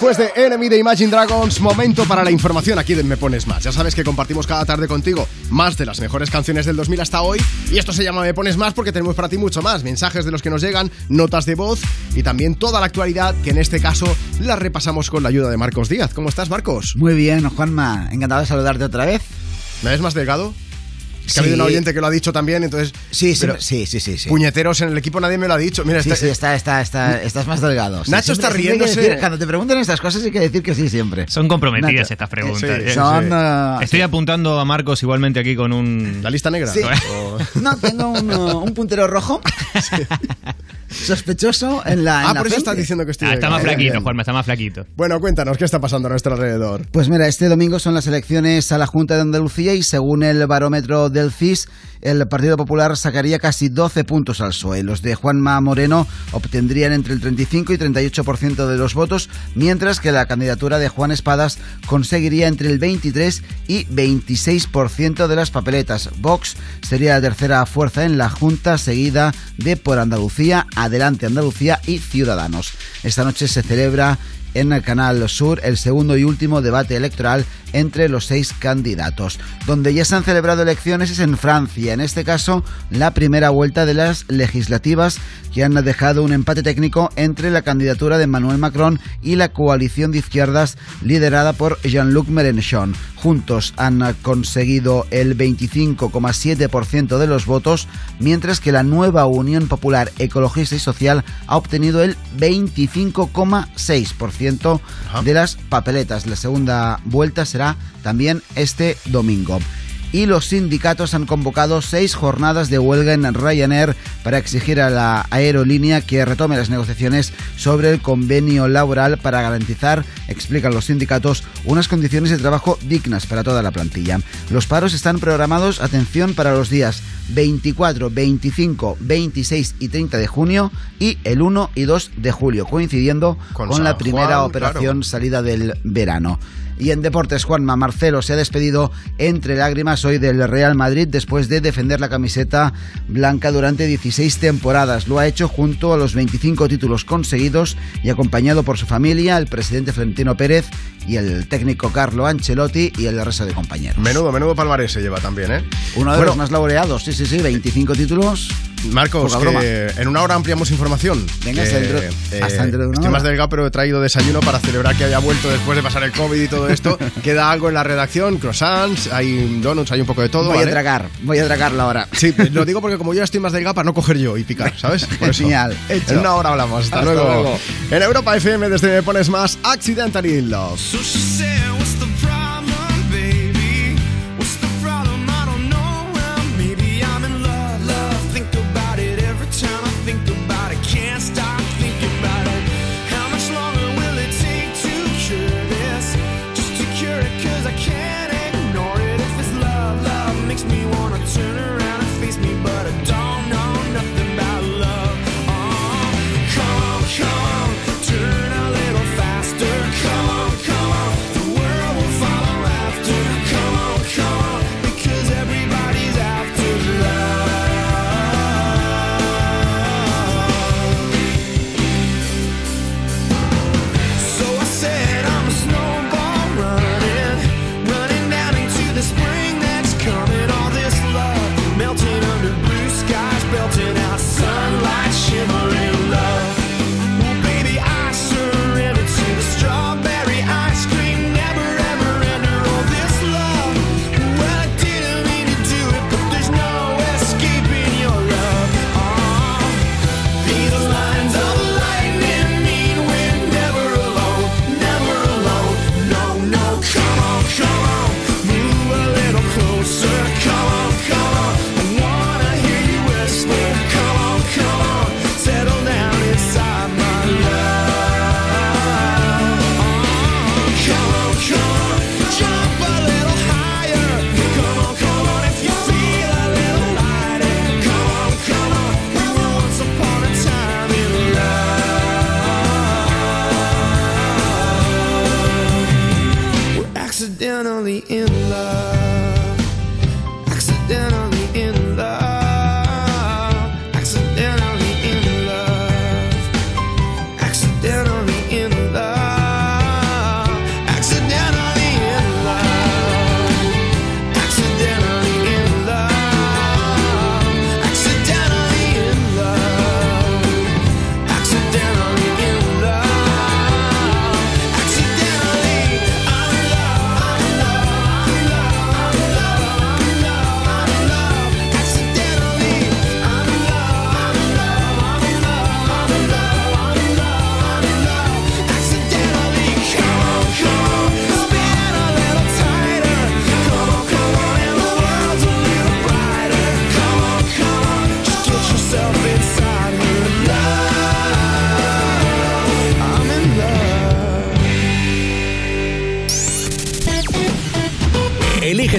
Speaker 3: Después de Enemy de Imagine Dragons, momento para la información aquí de Me Pones Más. Ya sabes que compartimos cada tarde contigo más de las mejores canciones del 2000 hasta hoy. Y esto se llama Me Pones Más porque tenemos para ti mucho más. Mensajes de los que nos llegan, notas de voz y también toda la actualidad que en este caso la repasamos con la ayuda de Marcos Díaz. ¿Cómo estás, Marcos?
Speaker 38: Muy bien, Juanma. Encantado de saludarte otra vez.
Speaker 3: ¿Me ves más delgado? Que ha
Speaker 38: Sí.
Speaker 3: habido un oyente que lo ha dicho también, entonces.
Speaker 38: Sí, sí,
Speaker 3: pero
Speaker 38: sí, sí, sí, sí.
Speaker 3: Puñeteros en el equipo nadie me lo ha dicho. Mira,
Speaker 38: Sí,
Speaker 3: este-
Speaker 38: sí, está, está, está, estás más delgado. Sí,
Speaker 3: Nacho
Speaker 38: siempre-
Speaker 3: está riéndose.
Speaker 38: decir- cuando te preguntan estas cosas hay que decir que sí siempre.
Speaker 39: Son comprometidas
Speaker 38: Nacho.
Speaker 39: estas preguntas.
Speaker 38: Sí,
Speaker 39: ¿eh?
Speaker 38: son, ah,
Speaker 39: Estoy apuntando a Marcos igualmente aquí con un...
Speaker 3: ¿La lista negra?
Speaker 38: Sí. No, tengo un, uh, un puntero rojo. Sospechoso en la. en
Speaker 3: Ah,
Speaker 38: la
Speaker 3: por eso estás diciendo que estoy
Speaker 39: Ah, está más flaquito. Juanma, está más flaquito.
Speaker 3: Bueno, cuéntanos, ¿qué está pasando a nuestro alrededor?
Speaker 38: Pues mira, este domingo son las elecciones a la Junta de Andalucía y según el barómetro del CIS, el Partido Popular sacaría casi 12 puntos al PSOE. Los de Juanma Moreno obtendrían entre el 35 y 38% de los votos, mientras que la candidatura de Juan Espadas conseguiría entre el 23 y 26% de las papeletas. Vox sería la tercera fuerza en la Junta, seguida de Por Andalucía, Adelante Andalucía y Ciudadanos. Esta noche se celebra en el Canal Sur el segundo y último debate electoral entre los seis candidatos. Donde ya se han celebrado elecciones es en Francia, en este caso la primera vuelta de las legislativas que han dejado un empate técnico entre la candidatura de Emmanuel Macron y la coalición de izquierdas liderada por Jean-Luc Mélenchon. Juntos han conseguido el 25,7% de los votos, mientras que la nueva Unión Popular Ecologista y Social ha obtenido el 25,6% de las papeletas. La segunda vuelta será también este domingo. Y los sindicatos han convocado seis jornadas de huelga en Ryanair para exigir a la aerolínea que retome las negociaciones sobre el convenio laboral para garantizar, explican los sindicatos, unas condiciones de trabajo dignas para toda la plantilla. Los paros están programados, atención, para los días 24, 25, 26 y 30 de junio y el 1 y 2 de julio, coincidiendo con, la primera
Speaker 40: Juan,
Speaker 38: operación salida del verano. Y en deportes, Juanma Marcelo se ha despedido entre lágrimas hoy del Real Madrid después de defender la camiseta blanca durante 16 temporadas. Lo ha hecho junto a los 25 títulos conseguidos y acompañado por su familia, el presidente Florentino Pérez y el técnico Carlo Ancelotti y el resto de compañeros.
Speaker 40: Menudo, menudo palmarés se lleva también, ¿eh?
Speaker 38: Uno de
Speaker 40: Bueno,
Speaker 38: los más laureados, sí, sí, sí, 25 títulos.
Speaker 40: Marcos,
Speaker 38: Poca broma.
Speaker 40: que en una hora ampliamos información.
Speaker 38: Venga,
Speaker 40: Que,
Speaker 38: dentro-
Speaker 40: eh,
Speaker 38: hasta dentro de una
Speaker 40: Estoy
Speaker 38: hora.
Speaker 40: más delgado, pero he traído desayuno para celebrar que haya vuelto después de pasar el COVID y todo esto. Queda algo en la redacción, croissants, hay donuts, hay un poco de todo.
Speaker 38: Voy
Speaker 40: ¿vale?
Speaker 38: a tragar, voy a tragarla ahora.
Speaker 40: Sí, lo digo porque como yo ya estoy más delgado para no coger yo y picar, ¿sabes? Por eso.
Speaker 38: Genial, hecho.
Speaker 40: En una hora hablamos. Hasta,
Speaker 38: Hasta
Speaker 40: luego.
Speaker 38: luego.
Speaker 40: En Europa FM desde Me Pones Más, Accidentally in Love.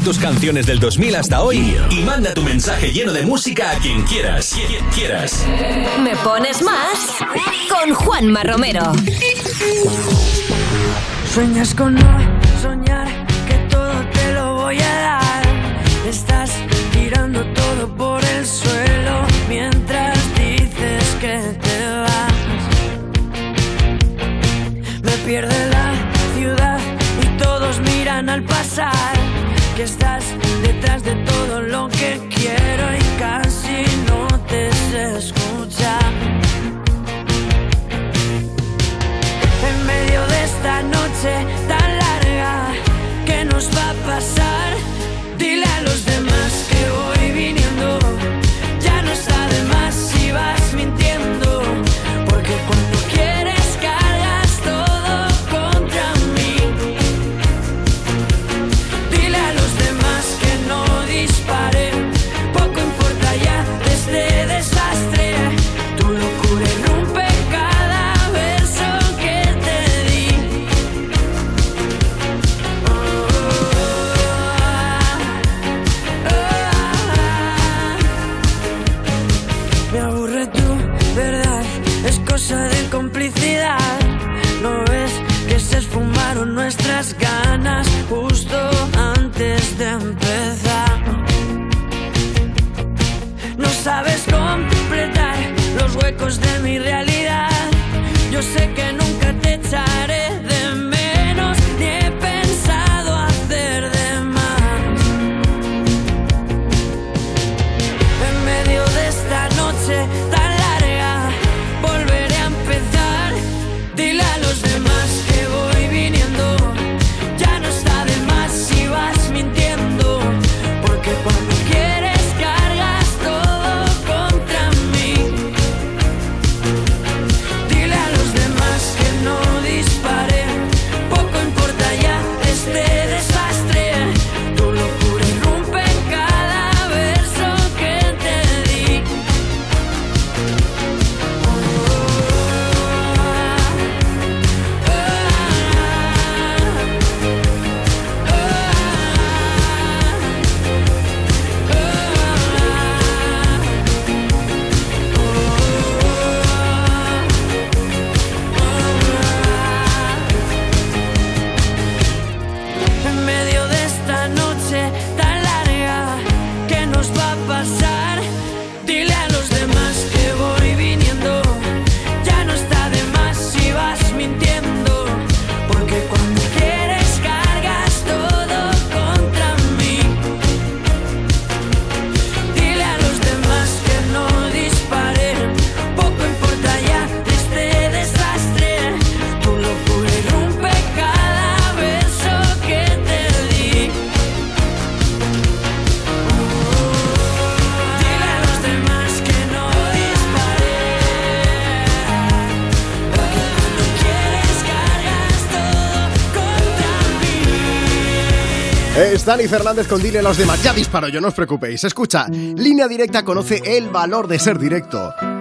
Speaker 1: Tus canciones del 2000 hasta hoy y manda tu mensaje lleno de música a quien quieras. Quien quieras.
Speaker 2: Me pones más con Juanma Romero.
Speaker 11: Sueñas con no soñar que todo te lo voy a dar. Estás tirando todo por el suelo mientras dices que te vas. Me pierde la ciudad y todos miran al pasar. Que estás detrás de todo lo que quiero y casi no te sé escuchar. en medio de esta noche tan larga que nos va a pasar.
Speaker 3: Dani Fernández con Dile a los demás. Ya disparo yo, no os preocupéis. Escucha, Línea Directa conoce el valor de ser directo.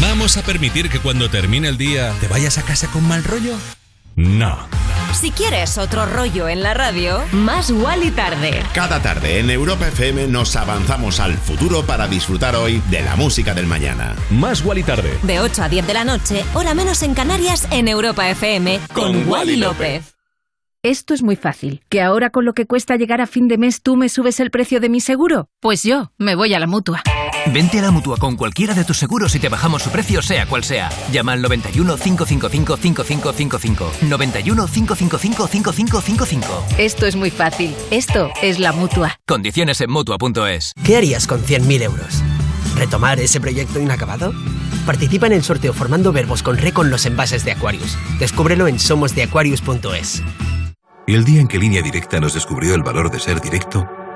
Speaker 41: ¿Vamos a permitir que cuando termine el día te vayas a casa con mal rollo? No.
Speaker 2: Si quieres otro rollo en la radio, más y tarde.
Speaker 19: Cada tarde en Europa FM nos avanzamos al futuro para disfrutar hoy de la música del mañana.
Speaker 41: Más y tarde.
Speaker 2: De 8 a 10 de la noche, hora menos en Canarias, en Europa FM, con Wally López.
Speaker 42: Esto es muy fácil. ¿Que ahora con lo que cuesta llegar a fin de mes tú me subes el precio de mi seguro? Pues yo me voy a la mutua.
Speaker 43: Vente a la mutua con cualquiera de tus seguros y te bajamos su precio, sea cual sea. Llama al 91 555 5555. 91 555 5555.
Speaker 42: Esto es muy fácil. Esto es la mutua.
Speaker 43: Condiciones en mutua.es.
Speaker 26: ¿Qué harías con 100.000 euros? ¿Retomar ese proyecto inacabado? Participa en el sorteo formando verbos con re con los envases de Aquarius. Descúbrelo en somosdeaquarius.es.
Speaker 44: Y el día en que Línea Directa nos descubrió el valor de ser directo,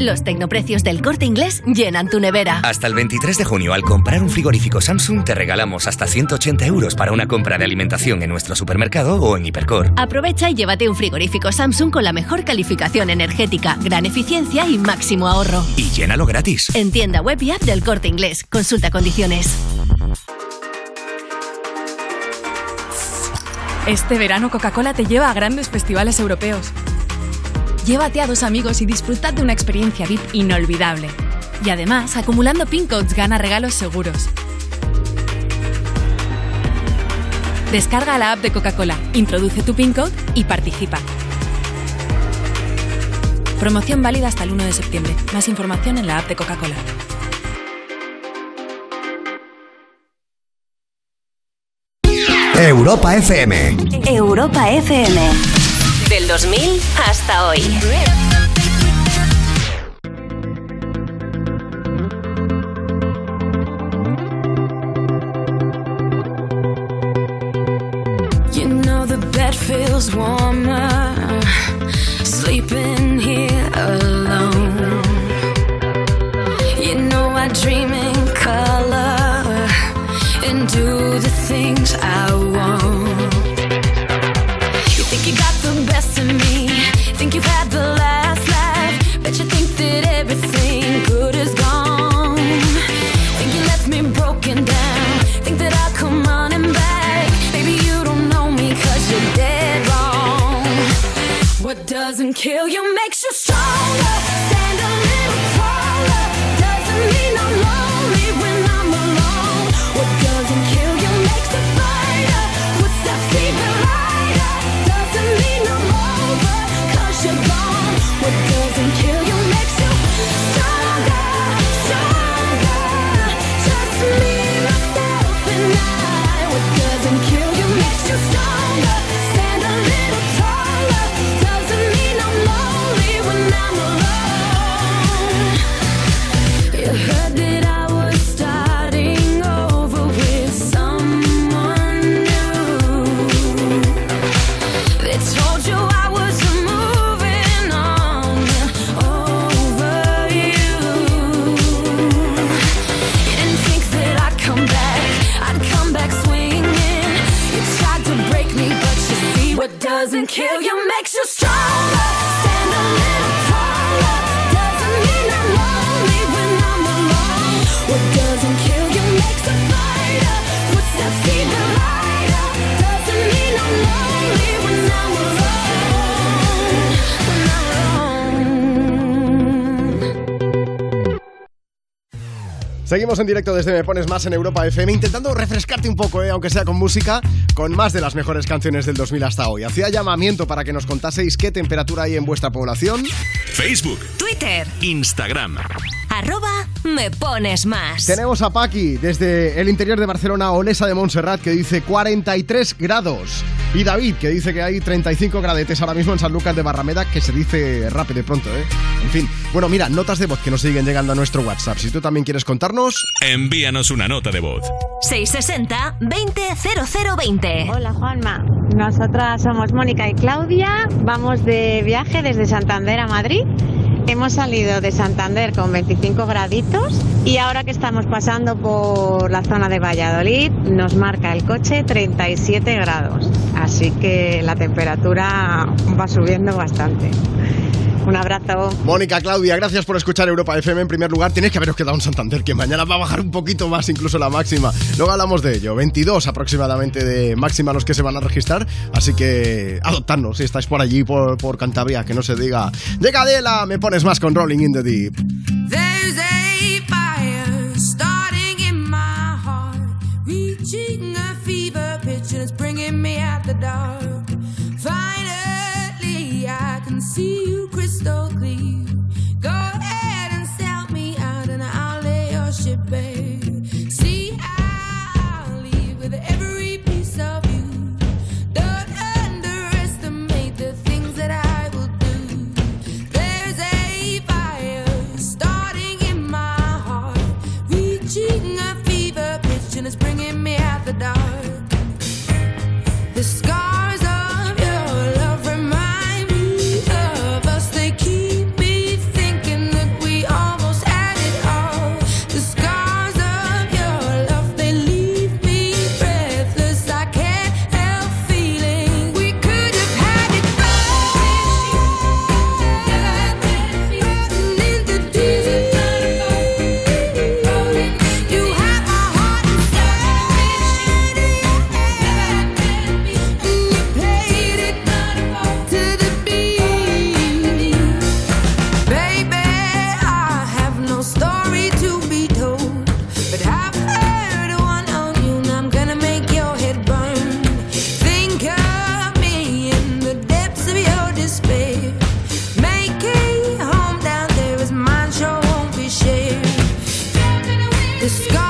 Speaker 45: Los tecnoprecios del corte inglés llenan tu nevera.
Speaker 10: Hasta el 23 de junio, al comprar un frigorífico Samsung, te regalamos hasta 180 euros para una compra de alimentación en nuestro supermercado o en Hipercor.
Speaker 45: Aprovecha y llévate un frigorífico Samsung con la mejor calificación energética, gran eficiencia y máximo ahorro.
Speaker 10: Y llénalo gratis.
Speaker 45: En tienda web y app del corte inglés. Consulta condiciones.
Speaker 46: Este verano Coca-Cola te lleva a grandes festivales europeos. Llévate a dos amigos y disfrutad de una experiencia VIP inolvidable.
Speaker 47: Y además, acumulando pin codes gana regalos seguros. Descarga la app de Coca-Cola, introduce tu PIN code y participa. Promoción válida hasta el 1 de septiembre. Más información en la app de Coca-Cola.
Speaker 19: Europa FM.
Speaker 2: Europa FM. Del 2000 hasta hoy.
Speaker 15: Kill you makes
Speaker 48: Seguimos en directo desde Me Pones Más en Europa FM, intentando refrescarte un poco, eh, aunque sea con música, con más de las mejores canciones del 2000 hasta hoy. Hacía llamamiento para que nos contaseis qué temperatura hay en vuestra población.
Speaker 1: Facebook,
Speaker 2: Twitter.
Speaker 1: Instagram.
Speaker 2: Arroba me pones más.
Speaker 48: Tenemos a Paqui desde el interior de Barcelona, Olesa de Montserrat, que dice 43 grados. Y David, que dice que hay 35 gradetes ahora mismo en San Lucas de Barrameda, que se dice rápido y pronto, ¿eh? En fin, bueno, mira, notas de voz que nos siguen llegando a nuestro WhatsApp. Si tú también quieres contarnos,
Speaker 1: Envíanos una nota de voz.
Speaker 2: 660 200020.
Speaker 49: Hola Juanma, nosotras somos Mónica y Claudia, vamos de viaje desde Santander a Madrid. Hemos salido de Santander con 25 graditos y ahora que estamos pasando por la zona de Valladolid nos marca el coche 37 grados. Así que la temperatura va subiendo bastante. Un abrazo.
Speaker 48: Mónica, Claudia, gracias por escuchar Europa FM. En primer lugar, tenéis que haberos quedado en Santander, que mañana va a bajar un poquito más, incluso la máxima. Luego hablamos de ello. 22 aproximadamente de máxima los que se van a registrar. Así que adoptadnos si estáis por allí, por, por Cantabria, que no se diga. Llega Adela, me pones más con Rolling in the Deep.
Speaker 50: The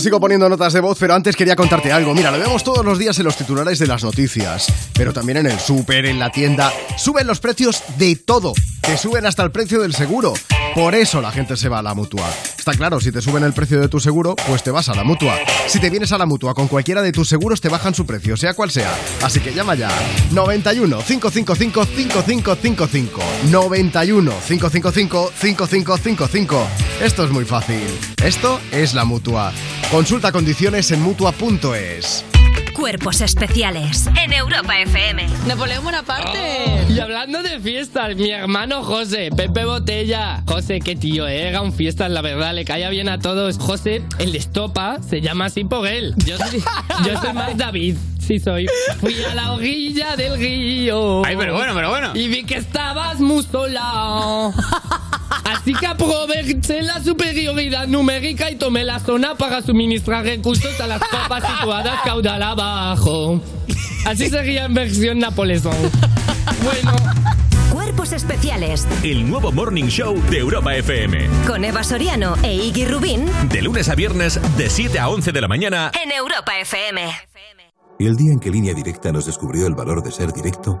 Speaker 3: sigo poniendo notas de voz, pero antes quería contarte algo. Mira, lo vemos todos los días en los titulares de las noticias, pero también en el súper, en la tienda. Suben los precios de todo. Te suben hasta el precio del seguro. Por eso la gente se va a la mutua. Está claro, si te suben el precio de tu seguro, pues te vas a la mutua. Si te vienes a la mutua con cualquiera de tus seguros, te bajan su precio, sea cual sea. Así que llama ya. 91 555 5555. 91 555 5555. Esto es muy fácil. Esto es la mutua. Consulta condiciones en mutua.es.
Speaker 2: Cuerpos especiales en Europa FM.
Speaker 16: Napoleón Bonaparte. Y hablando de fiestas, mi hermano José, Pepe Botella. José, qué tío, eh, era un fiestas, la verdad, le caía bien a todos. José, el de estopa, se llama así por él. Yo soy, yo soy más David. Sí soy. Fui a la orilla del río.
Speaker 51: Ay, pero bueno, pero bueno.
Speaker 16: Y vi que estabas muy sola. Así que aproveché la superioridad numérica y tomé la zona para suministrar recursos a las copas situadas caudal abajo. Así sería en versión Napoleón. Bueno.
Speaker 2: Cuerpos especiales
Speaker 1: El nuevo Morning Show de Europa FM.
Speaker 2: con Eva Soriano e Iggy Rubín
Speaker 1: De lunes a viernes, de 7 a 11 de la mañana.
Speaker 2: en Europa FM.
Speaker 52: Y el día en que Línea Directa nos descubrió el valor de ser directo,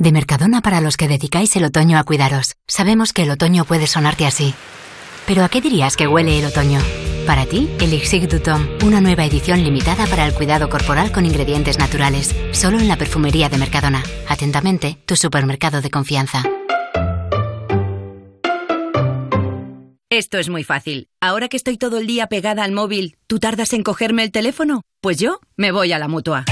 Speaker 27: De Mercadona para los que dedicáis el otoño a cuidaros. Sabemos que el otoño puede sonarte así. Pero ¿a qué dirías que huele el otoño? Para ti, Elixir du Tom, una nueva edición limitada para el cuidado corporal con ingredientes naturales, solo en la perfumería de Mercadona. Atentamente, tu supermercado de confianza.
Speaker 53: Esto es muy fácil. Ahora que estoy todo el día pegada al móvil, ¿tú tardas en cogerme el teléfono? Pues yo me voy a la mutua.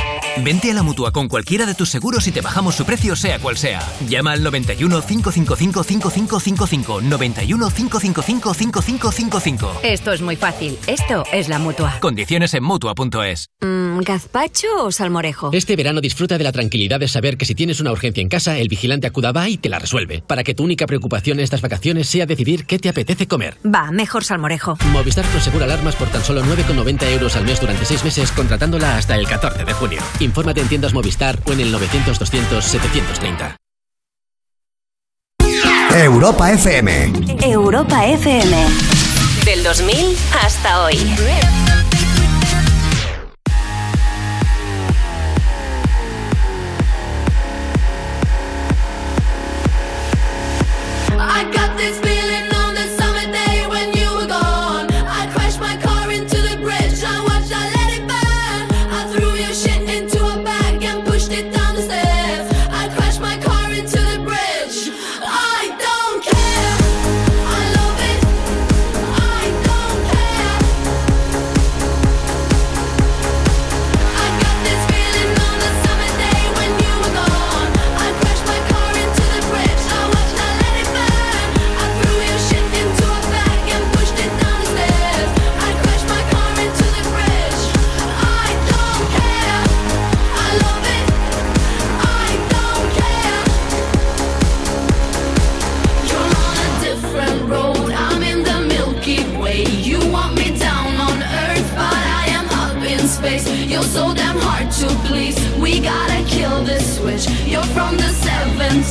Speaker 54: Vente a la mutua con cualquiera de tus seguros y te bajamos su precio, sea cual sea. Llama al 91 555 5555. 91 555 5555.
Speaker 53: Esto es muy fácil. Esto es la mutua.
Speaker 54: Condiciones en mutua.es.
Speaker 27: Mm, ¿Gazpacho o salmorejo?
Speaker 43: Este verano disfruta de la tranquilidad de saber que si tienes una urgencia en casa, el vigilante acuda y te la resuelve. Para que tu única preocupación en estas vacaciones sea decidir qué te apetece comer.
Speaker 27: Va, mejor salmorejo.
Speaker 43: Movistar Prosegura Alarmas por tan solo 9,90 euros al mes durante 6 meses, contratándola hasta el 14 de junio. Infórmate en tiendas Movistar o en el 900-200-730.
Speaker 19: Europa FM.
Speaker 15: Europa FM. Del 2000 hasta hoy.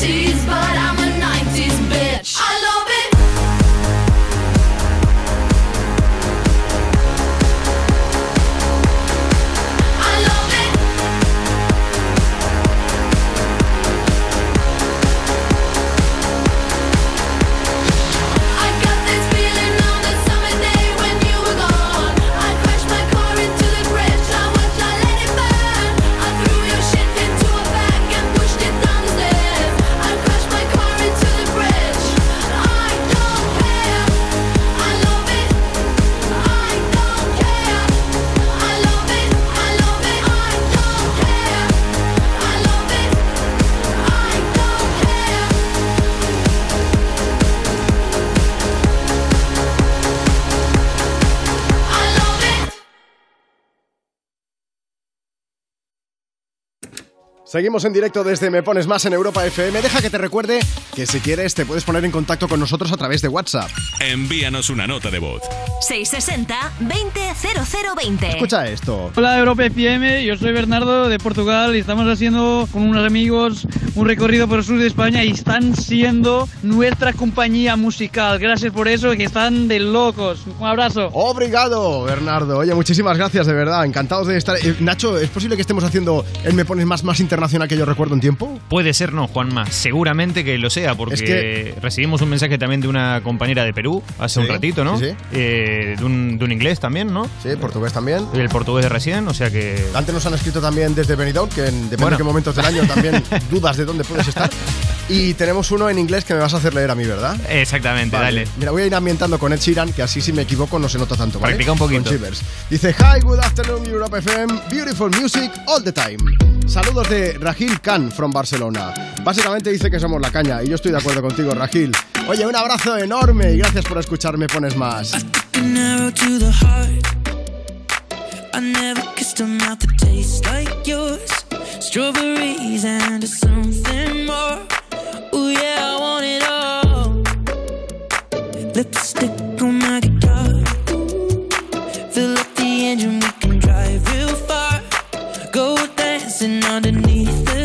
Speaker 8: 70s, but
Speaker 3: Seguimos en directo desde Me Pones Más en Europa FM. Deja que te recuerde que si quieres te puedes poner en contacto con nosotros a través de WhatsApp.
Speaker 55: Envíanos una nota de voz.
Speaker 2: 660-200020.
Speaker 3: Escucha esto.
Speaker 56: Hola Europa FM, yo soy Bernardo de Portugal y estamos haciendo con unos amigos un recorrido por el sur de España y están siendo nuestra compañía musical. Gracias por eso, que están de locos. Un abrazo.
Speaker 3: Obrigado, Bernardo. Oye, muchísimas gracias, de verdad. Encantados de estar. Eh, Nacho, ¿es posible que estemos haciendo el Me Pones Más más internacional que yo recuerdo en tiempo?
Speaker 51: Puede ser, no, Juanma. Seguramente que lo sea, porque
Speaker 3: Es que-
Speaker 51: recibimos un mensaje también de una compañera de Perú hace un
Speaker 3: Sí,
Speaker 51: ratito, ¿no?
Speaker 3: sí, sí.
Speaker 51: Eh, de, un, de un inglés también, ¿no?
Speaker 3: Sí, portugués también.
Speaker 51: El portugués de recién, o sea que.
Speaker 3: Antes nos han escrito también desde Benidorm, que en, depende
Speaker 51: Bueno.
Speaker 3: de qué momentos del año también dudas de dónde puedes estar. Y tenemos uno en inglés que me vas a hacer leer a mí, ¿verdad?
Speaker 51: Exactamente, dale.
Speaker 3: Mira, voy a ir ambientando con Ed Sheeran, que así si me equivoco no se nota tanto, ¿vale?
Speaker 51: Practica un poquito.
Speaker 3: Con Shivers. Dice, Hi, good afternoon, Europe FM. Beautiful music all the time. Saludos de Rahil Khan from Barcelona. Básicamente dice que somos la caña y yo estoy de acuerdo contigo, Rahil. Oye, un abrazo enorme y gracias por escucharme, pones más.
Speaker 11: An arrow to the heart. I never kissed a mouth that tastes like yours. Strawberries and something more. Yeah, I want it all. Lipstick on my guitar. Fill up the engine, we can drive real far. Go dancing underneath the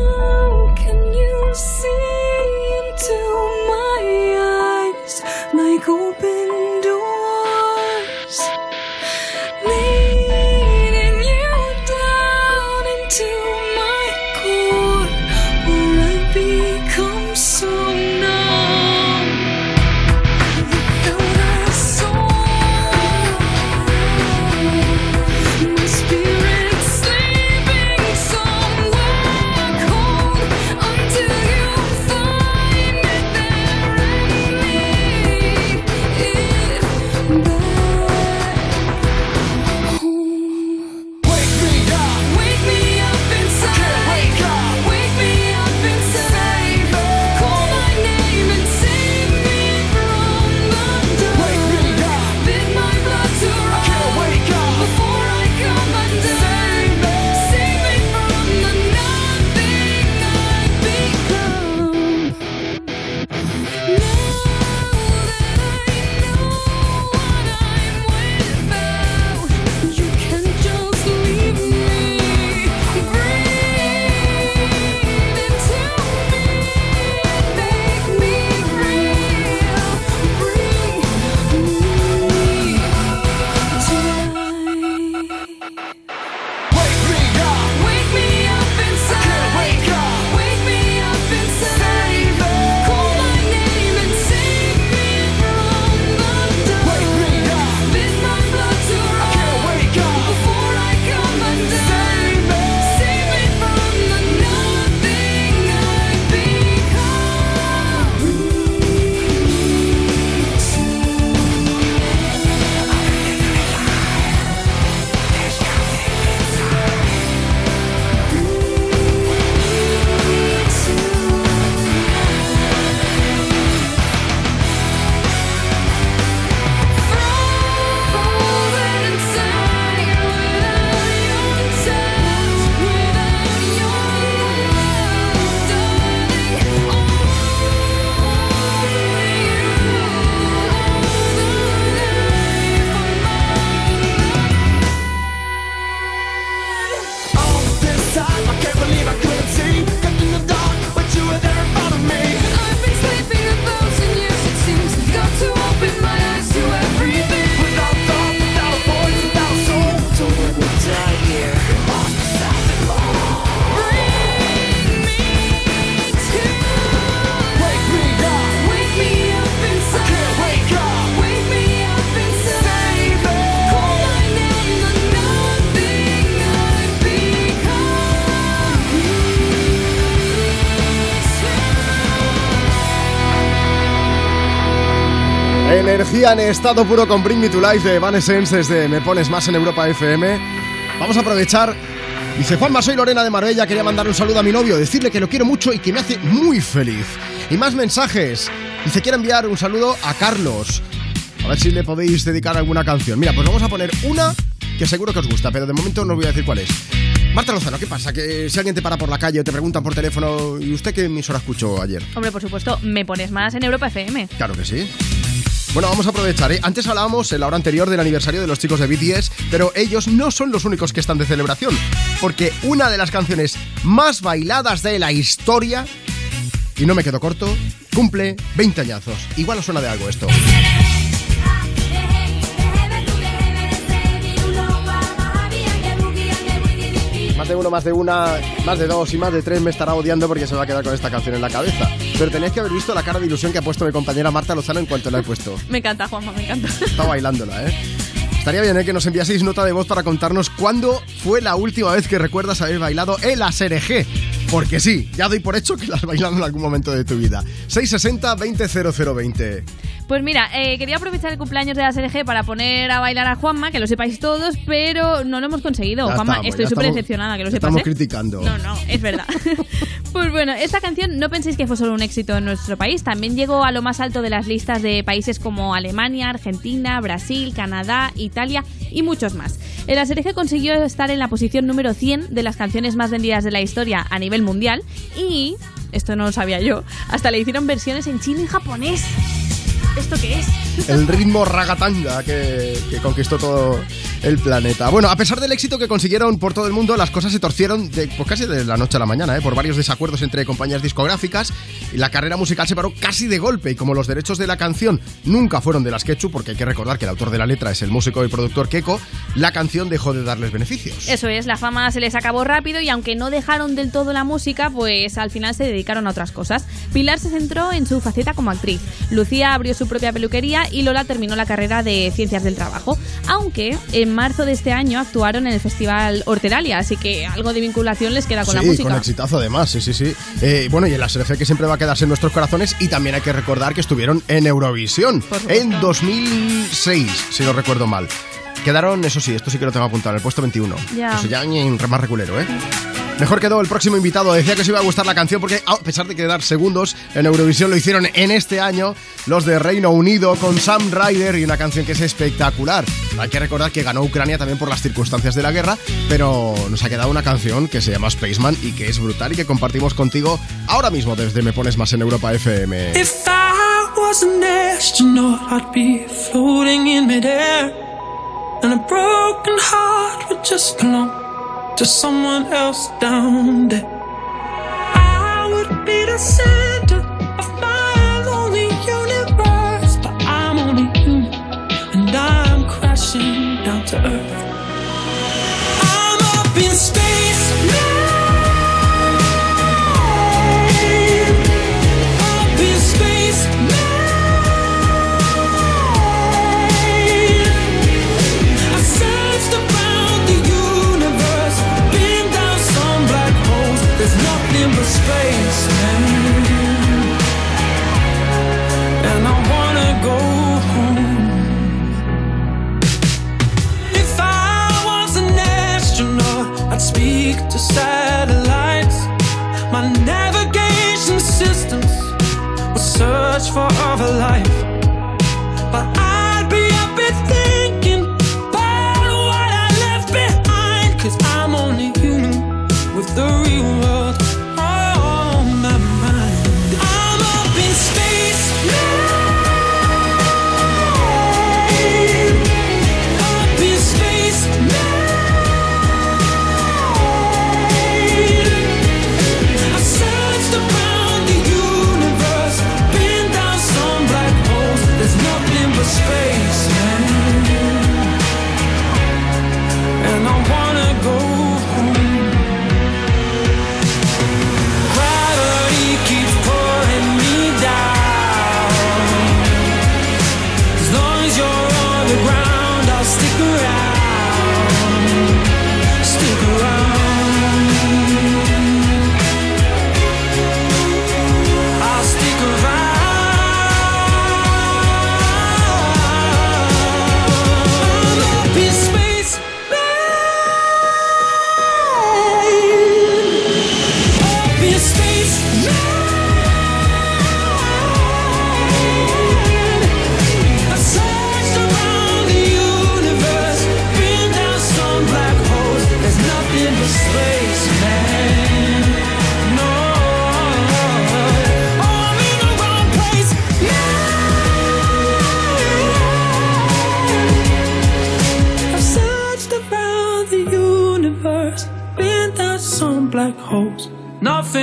Speaker 3: En estado puro con Bring Me to Life de Evanescence desde Me Pones Más en Europa FM. Vamos a aprovechar. Dice Juanma, soy Lorena de Marbella. Quería mandar un saludo a mi novio, decirle que lo quiero mucho y que me hace muy feliz. Y más mensajes. Dice, quiero enviar un saludo a Carlos. A ver si le podéis dedicar alguna canción. Mira, pues vamos a poner una que seguro que os gusta, pero de momento no os voy a decir cuál es. Marta Lozano, ¿qué pasa? Que si alguien te para por la calle o te preguntan por teléfono, ¿y usted qué emisora escuchó ayer?
Speaker 12: Hombre, por supuesto, me pones más en Europa FM.
Speaker 3: Claro que sí. Bueno, vamos a aprovechar. ¿eh? Antes hablábamos en la hora anterior del aniversario de los chicos de BTS, pero ellos no son los únicos que están de celebración, porque una de las canciones más bailadas de la historia, y no me quedo corto, cumple 20 añazos. Igual os suena de algo esto. Más de uno, más de una, más de dos y más de tres me estará odiando porque se va a quedar con esta canción en la cabeza. Pero tenéis que haber visto la cara de ilusión que ha puesto mi compañera Marta Lozano en cuanto la he puesto.
Speaker 12: Me encanta, Juanma, me encanta.
Speaker 3: Está bailándola, ¿eh? Estaría bien ¿eh? que nos enviaseis nota de voz para contarnos cuándo fue la última vez que recuerdas haber bailado el ASRG. Porque sí, ya doy por hecho que la has bailado en algún momento de tu vida. 660 200020.
Speaker 12: Pues mira, eh, quería aprovechar el cumpleaños de la SRG para poner a bailar a Juanma, que lo sepáis todos, pero no lo hemos conseguido.
Speaker 3: Ya
Speaker 12: Juanma,
Speaker 3: estamos,
Speaker 12: estoy súper decepcionada, que lo sepas.
Speaker 3: Estamos
Speaker 12: ¿eh?
Speaker 3: criticando.
Speaker 12: No, no, es verdad. pues bueno, esta canción no penséis que fue solo un éxito en nuestro país, también llegó a lo más alto de las listas de países como Alemania, Argentina, Brasil, Canadá, Italia y muchos más. El Aserje consiguió estar en la posición número 100 de las canciones más vendidas de la historia a nivel mundial y
Speaker 57: esto no lo sabía yo, hasta le hicieron versiones en chino y japonés. ¿Esto qué es?
Speaker 3: El ritmo ragatanga que, que conquistó todo el planeta. Bueno, a pesar del éxito que consiguieron por todo el mundo, las cosas se torcieron de, pues casi de la noche a la mañana, ¿eh? por varios desacuerdos entre compañías discográficas y la carrera musical se paró casi de golpe y como los derechos de la canción nunca fueron de las Quechu, porque hay que recordar que el autor de la letra es el músico y productor Keiko, la canción dejó de darles beneficios.
Speaker 57: Eso es, la fama se les acabó rápido y aunque no dejaron del todo la música, pues al final se dedicaron a otras cosas. Pilar se centró en su faceta como actriz. Lucía abrió su propia peluquería y Lola terminó la carrera de Ciencias del Trabajo. Aunque en marzo de este año actuaron en el Festival Horteralia, así que algo de vinculación les queda con la
Speaker 3: sí,
Speaker 57: música.
Speaker 3: con exitazo además, sí, sí, sí. Eh, bueno, y el SRF que siempre va a quedarse en nuestros corazones y también hay que recordar que estuvieron en Eurovisión en 2006, si no recuerdo mal. Quedaron, eso sí, esto sí que lo tengo apuntado, en el puesto 21.
Speaker 57: Ya.
Speaker 3: Eso ya en más reculero, ¿eh? Mejor quedó el próximo invitado. Decía que os iba a gustar la canción porque, a pesar de quedar segundos en Eurovisión, lo hicieron en este año los de Reino Unido con Sam Ryder y una canción que es espectacular. Hay que recordar que ganó Ucrania también por las circunstancias de la guerra, pero nos ha quedado una canción que se llama Spaceman y que es brutal y que compartimos contigo ahora mismo desde Me Pones Más en Europa FM.
Speaker 11: If I was an astronaut, I'd be floating in midair. And a broken heart would just belong to someone else down there. I would be the center life. But I'd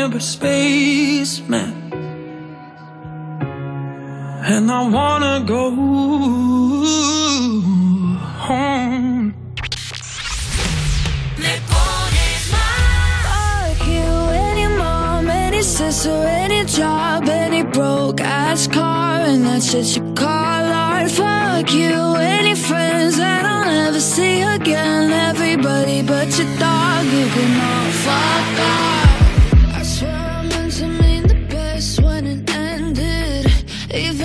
Speaker 11: Nothing but space, man. And I wanna go home.
Speaker 8: Fuck you, any mom, any sister, any job, any broke ass car, and that shit you call art. Fuck you, any friends that I'll never see again. Everybody but your dog, you can all fuck off.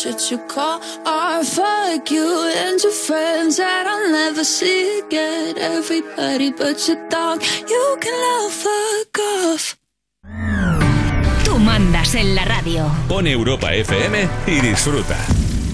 Speaker 8: Shit you call. Fuck you and your friends that I'll never see again. Everybody but your dog, you can love fuck off.
Speaker 2: Tú mandas en la radio.
Speaker 55: Pon Europa FM y disfruta.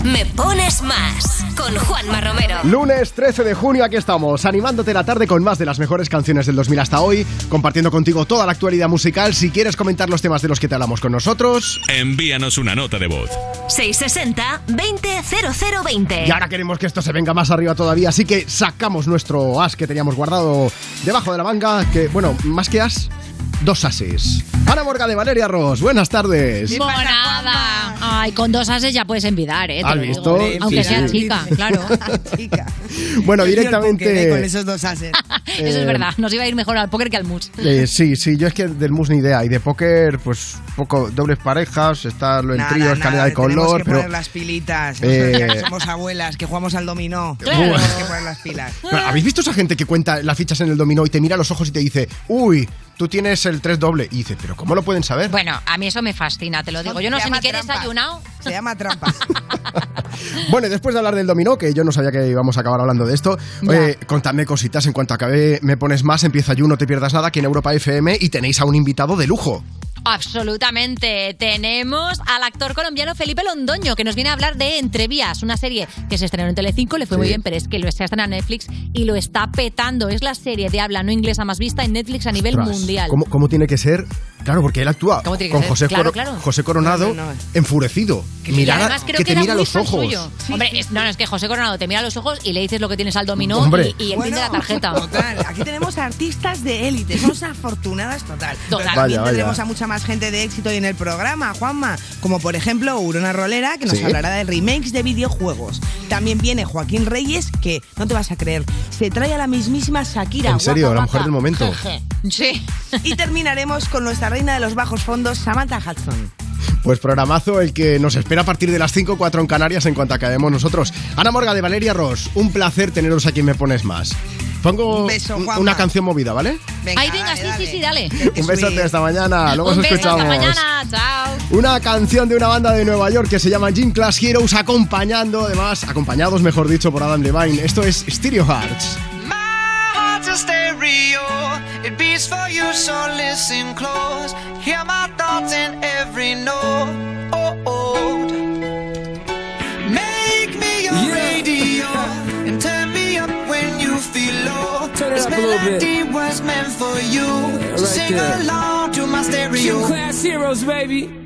Speaker 2: Me pones más con Juanma Romero.
Speaker 3: Lunes 13 de junio, aquí estamos, animándote la tarde con más de las mejores canciones del 2000 hasta hoy, compartiendo contigo toda la actualidad musical. Si quieres comentar los temas de los que te hablamos con nosotros.
Speaker 55: Envíanos una nota de voz.
Speaker 2: 660-200020.
Speaker 3: Y ahora queremos que esto se venga más arriba todavía, así que sacamos nuestro as que teníamos guardado debajo de la manga, que, bueno, más que as, dos ases. Ana Morga de Valeria Ross, buenas tardes.
Speaker 58: Monada. Ay, con dos ases ya puedes envidar, ¿eh? Te
Speaker 3: ¿Has
Speaker 58: lo digo.
Speaker 3: visto?
Speaker 58: Aunque
Speaker 3: Sí,
Speaker 58: sea
Speaker 3: sí.
Speaker 58: chica, claro.
Speaker 3: Bueno,
Speaker 59: Prefiero el póker, ¿eh?
Speaker 3: directamente...
Speaker 59: Con esos dos ases.
Speaker 58: Eso es
Speaker 3: Eh,
Speaker 58: verdad. Nos iba a ir mejor al póker que al mus.
Speaker 3: Eh, sí, sí, yo es que del mus ni idea. Y de póker, pues poco dobles parejas, está lo en trío, escalera de
Speaker 59: tenemos
Speaker 3: color,
Speaker 59: que
Speaker 3: pero
Speaker 59: poner las pilitas.
Speaker 3: Eh,
Speaker 59: que somos abuelas, que jugamos al dominó.
Speaker 3: Claro.
Speaker 59: Tenemos que poner las pilas.
Speaker 3: ¿Habéis visto esa gente que cuenta las fichas en el dominó y te mira a los ojos y te dice, uy, tú tienes el 3 doble? Y dice, ¿pero cómo lo pueden saber?
Speaker 58: Bueno, a mí eso me fascina, te lo digo. Yo no
Speaker 59: Se
Speaker 58: sé ni
Speaker 59: llama
Speaker 58: qué he
Speaker 59: trampa.
Speaker 58: desayunado.
Speaker 59: Se llama trampa.
Speaker 3: Bueno, y después de hablar del dominó, que yo no sabía que íbamos a acabar hablando de esto, eh, contadme cositas. En cuanto acabe, me pones más, empieza You, no te pierdas nada, aquí en Europa FM y tenéis a un invitado de lujo.
Speaker 58: Absolutamente. Tenemos al actor colombiano Felipe Londoño, que nos viene a hablar de Entrevías, una serie que se estrenó en Telecinco, le fue muy bien, pero es que lo está en Netflix y lo está petando. Es la serie de habla no inglesa más vista en Netflix a nivel
Speaker 3: Ostras,
Speaker 58: mundial.
Speaker 3: ¿cómo, cómo tiene que ser? Claro, porque él actúa
Speaker 58: ¿Cómo tiene que
Speaker 3: con? José,
Speaker 58: Claro.
Speaker 3: José Coronado
Speaker 58: No, no, no.
Speaker 3: enfurecido. Mirar a-
Speaker 58: además creo
Speaker 3: que
Speaker 58: que,
Speaker 3: te mira los ojos.
Speaker 58: suyo. Hombre, es- no, no, es que José Coronado te mira los ojos y le dices lo que tienes al dominó
Speaker 3: Hombre.
Speaker 58: y, y el pin de la tarjeta.
Speaker 59: Total, aquí tenemos artistas de élite, somos afortunadas total. Pero también
Speaker 3: Vaya, vaya.
Speaker 59: tendremos a mucha más gente de éxito hoy en el programa, Juanma, como por ejemplo Urona Rolera, que nos
Speaker 3: Sí.
Speaker 59: hablará de remakes de videojuegos. También viene Joaquín Reyes, que no te vas a creer, se trae a la mismísima Shakira.
Speaker 3: En serio,
Speaker 59: guapa,
Speaker 3: la mujer
Speaker 59: guapa.
Speaker 3: del momento.
Speaker 58: Sí.
Speaker 59: Y terminaremos con nuestra reina de los bajos fondos, Samantha Hudson.
Speaker 3: Pues programazo el que nos espera a partir de las 5 4 en Canarias en cuanto acabemos nosotros. Ana Morga de Valeria Ross, un placer teneros aquí en Me Pones Más. Pongo
Speaker 59: Un beso,
Speaker 3: un-
Speaker 59: Juanma.
Speaker 3: una canción movida, ¿vale?
Speaker 58: Ay, venga, sí, sí, sí, dale.
Speaker 3: Un besote hasta mañana, luego
Speaker 58: Un
Speaker 3: os
Speaker 58: beso,
Speaker 3: escuchamos.
Speaker 58: hasta mañana, chao.
Speaker 3: Una canción de una banda de Nueva York que se llama Gym Class Heroes, acompañando, además, acompañados, mejor dicho, por Adam Levine. Esto es Stereo Hearts.
Speaker 11: heart's a stereo. It beats for you, so listen close. Hear my thoughts in every note. Oh old. Make me your radio and turn me up when you feel low.
Speaker 60: Turn it
Speaker 11: this
Speaker 60: up a little bit.
Speaker 11: melody was meant for you.
Speaker 60: right
Speaker 11: so sing
Speaker 60: there.
Speaker 11: along to my stereo.
Speaker 60: Gym class heroes, baby.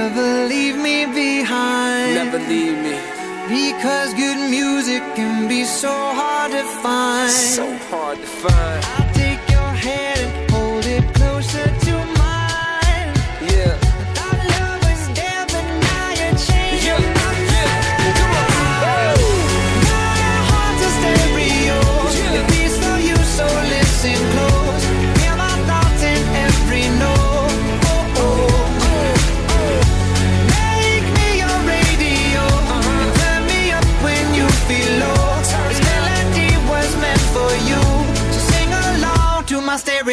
Speaker 11: Never leave me behind.
Speaker 60: Never leave me.
Speaker 11: Because good music can be so hard to find.
Speaker 60: So hard to find.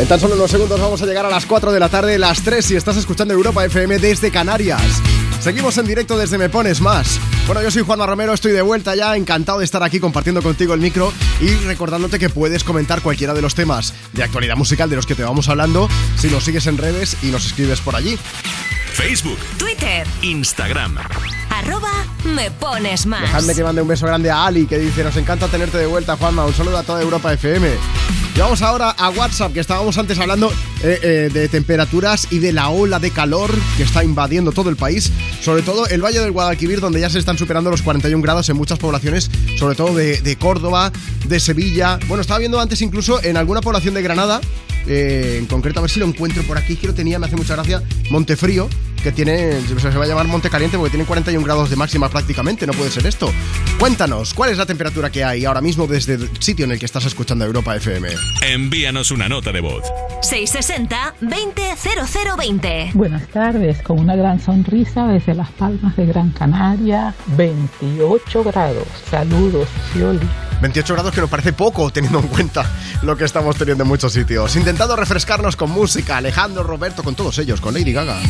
Speaker 3: En tan solo unos segundos vamos a llegar a las 4 de la tarde, las 3 si estás escuchando Europa FM desde Canarias. Seguimos en directo desde Me Pones Más. Bueno, yo soy Juanma Romero, estoy de vuelta ya, encantado de estar aquí compartiendo contigo el micro y recordándote que puedes comentar cualquiera de los temas de actualidad musical de los que te vamos hablando si nos sigues en redes y nos escribes por allí.
Speaker 55: Facebook,
Speaker 2: Twitter,
Speaker 55: Instagram.
Speaker 2: arroba me pones más.
Speaker 3: Dejadme que mande un beso grande a Ali que dice, nos encanta tenerte de vuelta, Juanma. Un saludo a toda Europa FM. Y vamos ahora a WhatsApp, que estábamos antes hablando eh, eh, de temperaturas y de la ola de calor que está invadiendo todo el país. Sobre todo el Valle del Guadalquivir, donde ya se están superando los 41 grados en muchas poblaciones, sobre todo de, de Córdoba, de Sevilla. Bueno, estaba viendo antes incluso en alguna población de Granada, eh, en concreto, a ver si lo encuentro por aquí, que lo tenía, me hace mucha gracia, Montefrío, que tiene, se va a llamar Monte Caliente porque tiene 41 grados de máxima prácticamente, no puede ser esto. Cuéntanos, ¿cuál es la temperatura que hay ahora mismo desde el sitio en el que estás escuchando Europa FM?
Speaker 55: Envíanos una nota de voz.
Speaker 2: 660 200020.
Speaker 61: Buenas tardes, con una gran sonrisa desde Las Palmas de Gran Canaria, 28 grados. Saludos, Cioli.
Speaker 3: 28 grados que nos parece poco teniendo en cuenta lo que estamos teniendo en muchos sitios. Intentando refrescarnos con música, Alejandro, Roberto, con todos ellos, con Lady Gaga.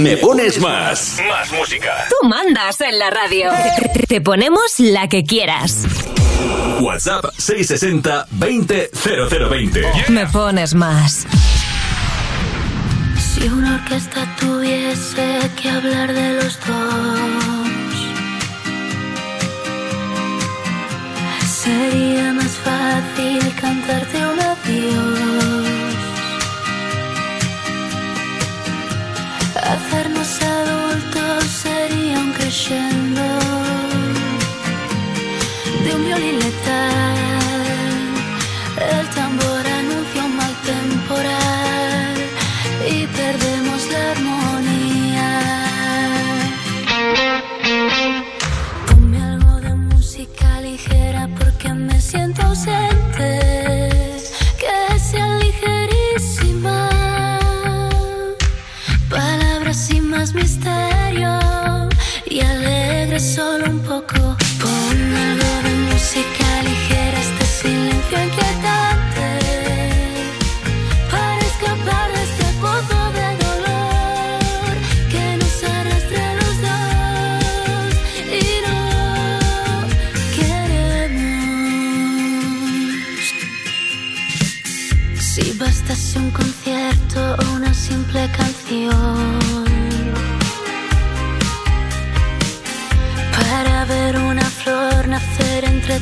Speaker 8: Mm,
Speaker 1: Me pones más. Más música.
Speaker 2: Tú mandas en la radio. Te ponemos la que quieras.
Speaker 1: WhatsApp 660 20 0020.
Speaker 2: Me pones más.
Speaker 62: Si una orquesta tuviese que hablar de los dos, sería más fácil cantarte un adiós. Hacernos adultos sería un crescendo de un violín letal. El tambor anuncia un mal temporal.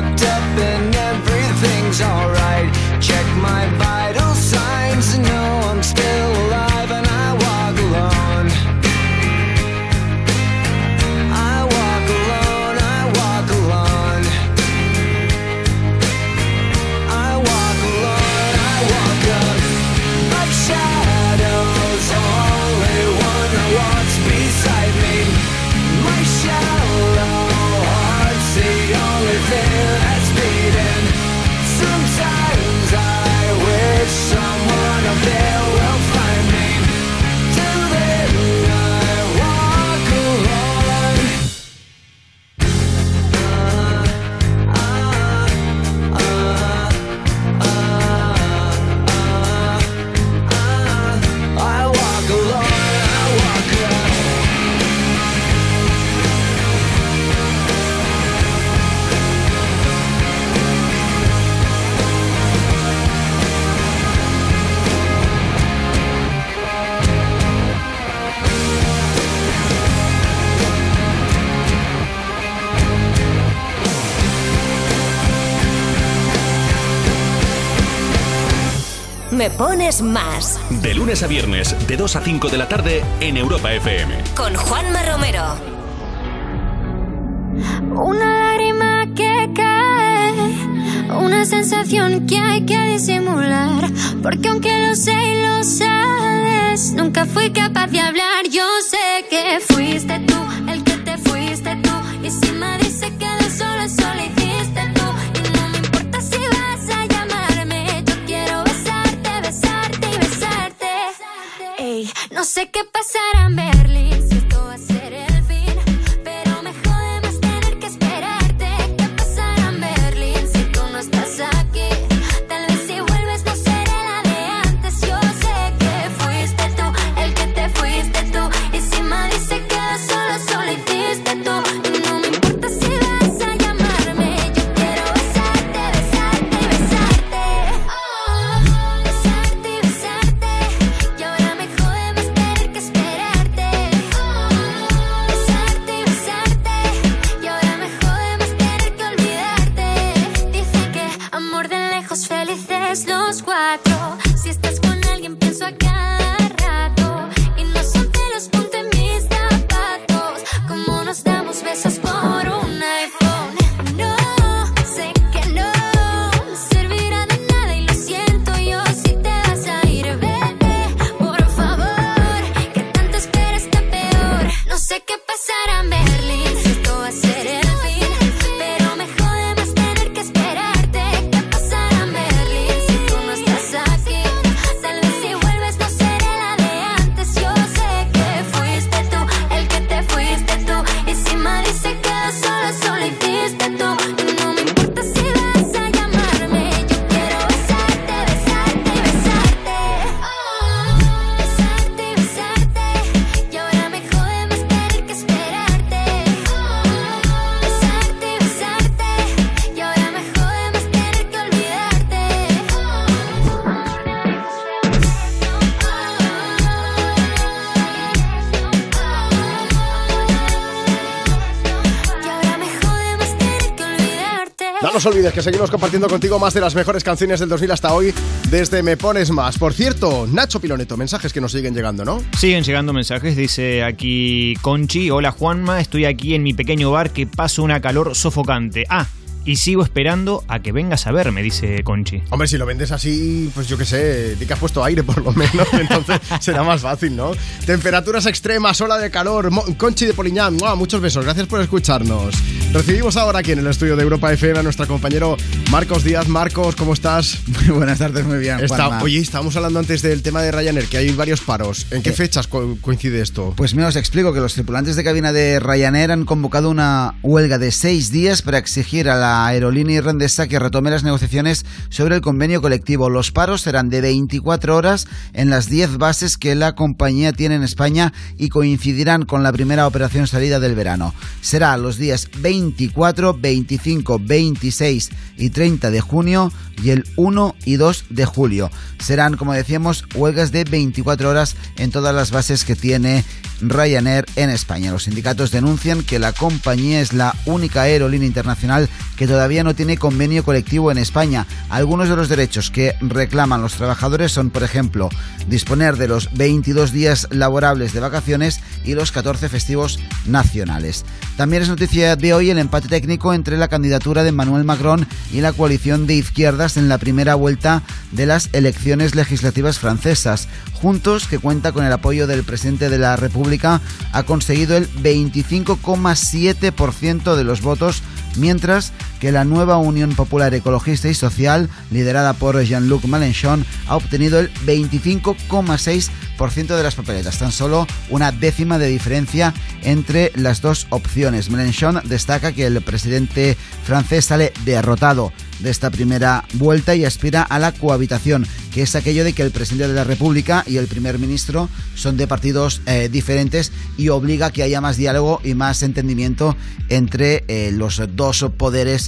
Speaker 62: fucked up.
Speaker 2: Me Más.
Speaker 1: De lunes a viernes, de 2 a 5 de la tarde en Europa FM.
Speaker 2: Con Juanma Romero.
Speaker 8: Una lágrima que cae, una sensación que hay que disimular. Porque aunque lo sé y lo sabes, nunca fui capaz de hablar. Yo sé que fuiste tú el que te fuiste tú. Y si Madrid Que
Speaker 3: seguimos compartiendo contigo más de las mejores canciones del 2000 hasta hoy desde Me Pones Más. Por cierto, Nacho Piloneto, mensajes que nos siguen llegando, ¿no?
Speaker 51: Siguen llegando mensajes, dice aquí Conchi, hola Juanma, estoy aquí en mi pequeño bar que paso una calor sofocante. Ah, y sigo esperando a que vengas a verme, dice Conchi.
Speaker 3: Hombre, si lo vendes así, pues yo qué sé, di que has puesto aire por lo menos, entonces será más fácil, ¿no? Temperaturas extremas, ola de calor, Conchi de Poliñán, muchos besos, gracias por escucharnos. Recibimos ahora aquí en el estudio de Europa FM a nuestro compañero Marcos Díaz. Marcos, ¿cómo estás?
Speaker 38: Muy buenas tardes, muy bien.
Speaker 3: Está- oye, estábamos hablando antes del tema de Ryanair, que hay varios paros. ¿En qué
Speaker 38: Eh,
Speaker 3: fechas co- coincide esto?
Speaker 38: Pues mira, os explico que los tripulantes de cabina de Ryanair han convocado una huelga de seis días para exigir a la aerolínea irlandesa que retome las negociaciones sobre el convenio colectivo. Los paros serán de 24 horas en las 10 bases que la compañía tiene en España y coincidirán con la primera operación salida del verano. Será los días 24, 25, 26 y 30 de junio y el 1 y 2 de julio. Serán, como decíamos, huelgas de 24 horas en todas las bases que tiene Ryanair en España. Los sindicatos denuncian que la compañía es la única aerolínea internacional que todavía no tiene convenio colectivo en España. Algunos de los derechos que reclaman los trabajadores son, por ejemplo, disponer de los 22 días laborables de vacaciones y los 14 festivos nacionales. También es noticia de hoy el empate técnico entre la candidatura de Emmanuel Macron y la coalición de izquierdas en la primera vuelta de las elecciones legislativas francesas. Juntos, que cuenta con el apoyo del presidente de la República, ha conseguido el 25,7% de los votos, mientras que la nueva Unión Popular Ecologista y Social, liderada por Jean-Luc Mélenchon, ha obtenido el 25,6% de las papeletas, tan solo una décima de diferencia entre las dos opciones. Mélenchon destaca que el presidente francés sale derrotado de esta primera vuelta y aspira a la cohabitación, que es aquello de que el presidente de la República y el primer ministro son de partidos eh, diferentes y obliga a que haya más diálogo y más entendimiento entre eh, los dos poderes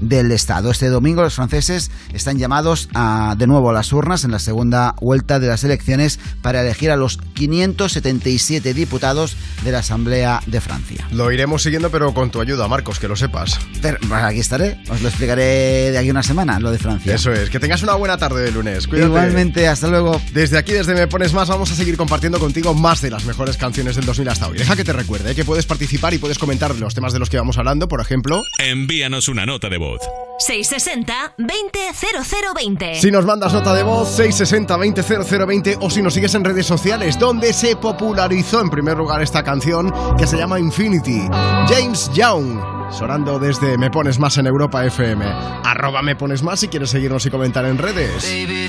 Speaker 38: del Estado. Este domingo los franceses están llamados a, de nuevo a las urnas en la segunda vuelta de las elecciones para elegir a los 577 diputados de la Asamblea de Francia.
Speaker 3: Lo iremos siguiendo, pero con tu ayuda, Marcos, que lo sepas.
Speaker 38: Pero, pues, aquí estaré, os lo explicaré de aquí una semana, lo de Francia.
Speaker 3: Eso es, que tengas una buena tarde de lunes. Cuídate.
Speaker 38: Igualmente, hasta luego.
Speaker 3: Desde aquí, desde Me Pones Más, vamos a seguir compartiendo contigo más de las mejores canciones del 2000 hasta hoy. Deja que te recuerde ¿eh? que puedes participar y puedes comentar los temas de los que vamos hablando, por ejemplo.
Speaker 1: Envíanos una nota de voz.
Speaker 2: 660-200020.
Speaker 3: Si nos mandas nota de voz, 660-200020 o si nos sigues en redes sociales, donde se popularizó en primer lugar esta canción que se llama Infinity. James Young, sonando desde Me Pones Más en Europa FM. Arroba Me Pones Más si quieres seguirnos y comentar en redes.
Speaker 25: Baby,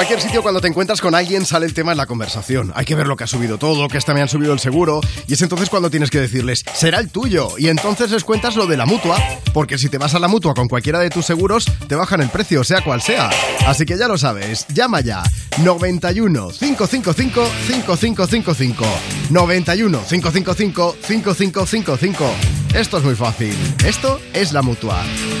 Speaker 3: cualquier sitio cuando te encuentras con alguien sale el tema en la conversación. Hay que ver lo que ha subido todo, que esta me han subido el seguro. Y es entonces cuando tienes que decirles, será el tuyo. Y entonces les cuentas lo de la mutua. Porque si te vas a la mutua con cualquiera de tus seguros, te bajan el precio, sea cual sea. Así que ya lo sabes, llama ya. 91 555 5555. 91 555 5555. Esto es muy fácil. Esto es la mutua.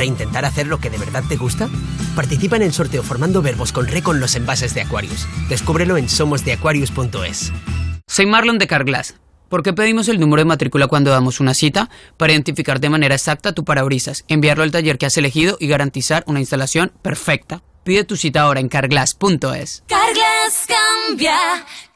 Speaker 26: ¿Reintentar hacer lo que de verdad te gusta? Participa en el sorteo formando verbos con re con los envases de Aquarius. Descúbrelo en somosdeaquarius.es.
Speaker 28: Soy Marlon de Carglass. ¿Por qué pedimos el número de matrícula cuando damos una cita? Para identificar de manera exacta tu parabrisas, enviarlo al taller que has elegido y garantizar una instalación perfecta. Pide tu cita ahora en carglass.es.
Speaker 15: Carglass cambia,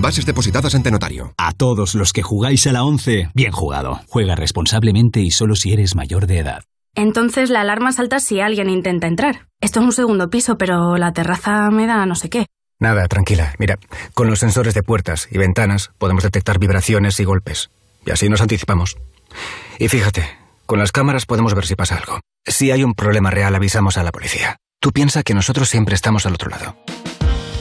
Speaker 63: Bases depositadas ante notario.
Speaker 64: A todos los que jugáis a la 11, bien jugado. Juega responsablemente y solo si eres mayor de edad.
Speaker 65: Entonces la alarma salta si alguien intenta entrar. Esto es un segundo piso, pero la terraza me da no sé qué.
Speaker 66: Nada, tranquila. Mira, con los sensores de puertas y ventanas podemos detectar vibraciones y golpes. Y así nos anticipamos. Y fíjate, con las cámaras podemos ver si pasa algo. Si hay un problema real, avisamos a la policía. Tú piensa que nosotros siempre estamos al otro lado.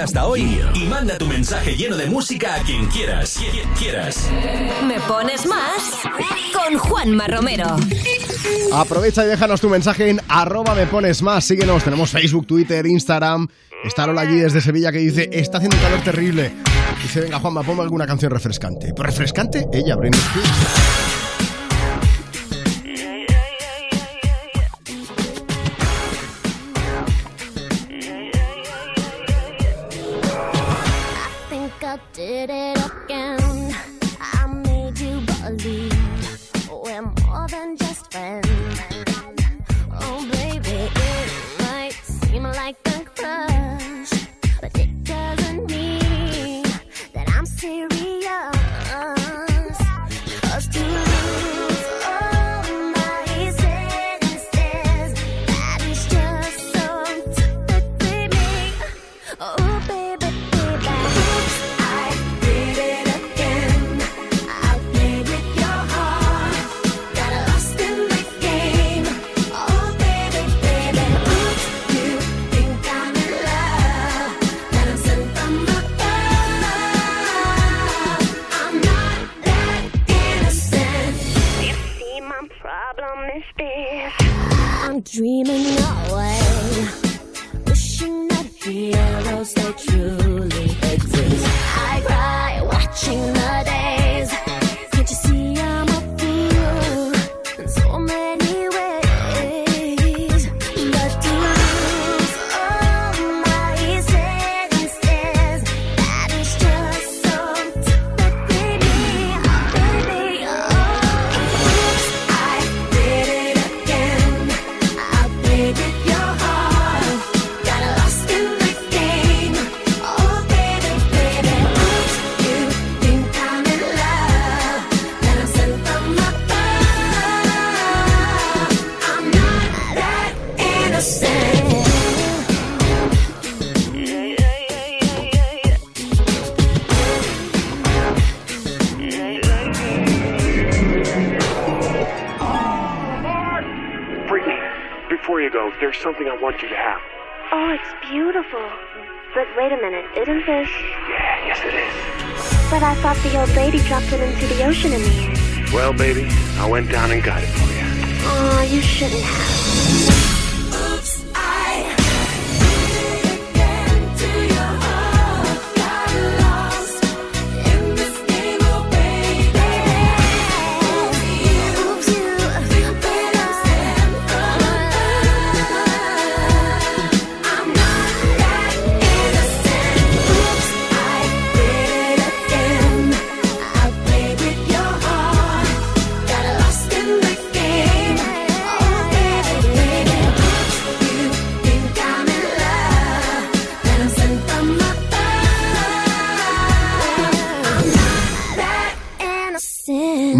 Speaker 1: Hasta hoy y manda tu mensaje lleno de música a quien quieras. Quien quieras.
Speaker 11: Me pones más con Juanma Romero.
Speaker 62: Aprovecha y déjanos tu mensaje en arroba me pones más. Síguenos, tenemos Facebook, Twitter, Instagram. Está Lola allí desde Sevilla que dice, está haciendo un calor terrible. Dice, venga Juanma, ponme alguna canción refrescante. ¿Pues refrescante? Ella, Britney Spears.
Speaker 67: Dropped it into the ocean in the end.
Speaker 64: Well, baby, I went down and got it for you.
Speaker 67: Oh, you shouldn't have.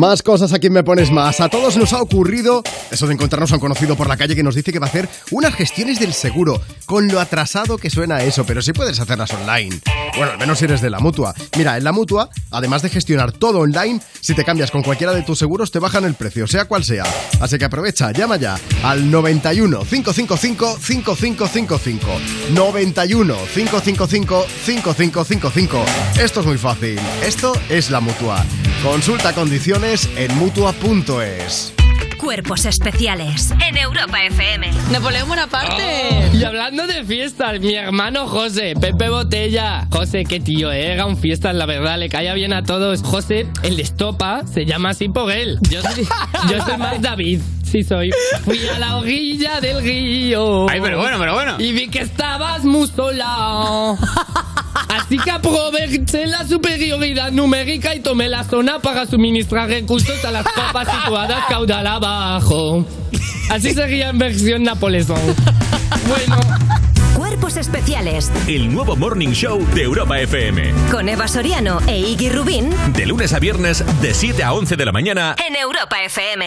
Speaker 3: Más cosas aquí me pones más. A todos nos ha ocurrido eso de encontrarnos a un conocido por la calle que nos dice que va a hacer unas gestiones del seguro, con lo atrasado que suena eso, pero sí puedes hacerlas online. Bueno, al menos si eres de la mutua. Mira, en la mutua, además de gestionar todo online, si te cambias con cualquiera de tus seguros, te bajan el precio, sea cual sea. Así que aprovecha, llama ya al 91 555 5555. 91 555 5555. Esto es muy fácil. Esto es la mutua. Consulta condiciones en mutua.es.
Speaker 2: Cuerpos especiales en Europa FM.
Speaker 16: Napoleón Bonaparte. y hablando de fiestas, mi hermano José, Pepe Botella. José, qué tío, eh, era un fiestas, la verdad, le caía bien a todos. José, el de estopa, se llama así por él. Yo soy, yo soy más David. Sí soy. Fui a la orilla del río.
Speaker 51: Ay, pero bueno, pero bueno.
Speaker 16: Y vi que estabas muy sola. Así que aproveché la superioridad numérica y tomé la zona para suministrar recursos a las copas situadas caudal abajo. Así sería en versión Napoleón. Bueno.
Speaker 2: Cuerpos especiales
Speaker 68: El nuevo Morning Show de Europa FM.
Speaker 2: con Eva Soriano e Iggy Rubín
Speaker 68: De lunes a viernes, de 7 a 11 de la mañana.
Speaker 2: en Europa FM.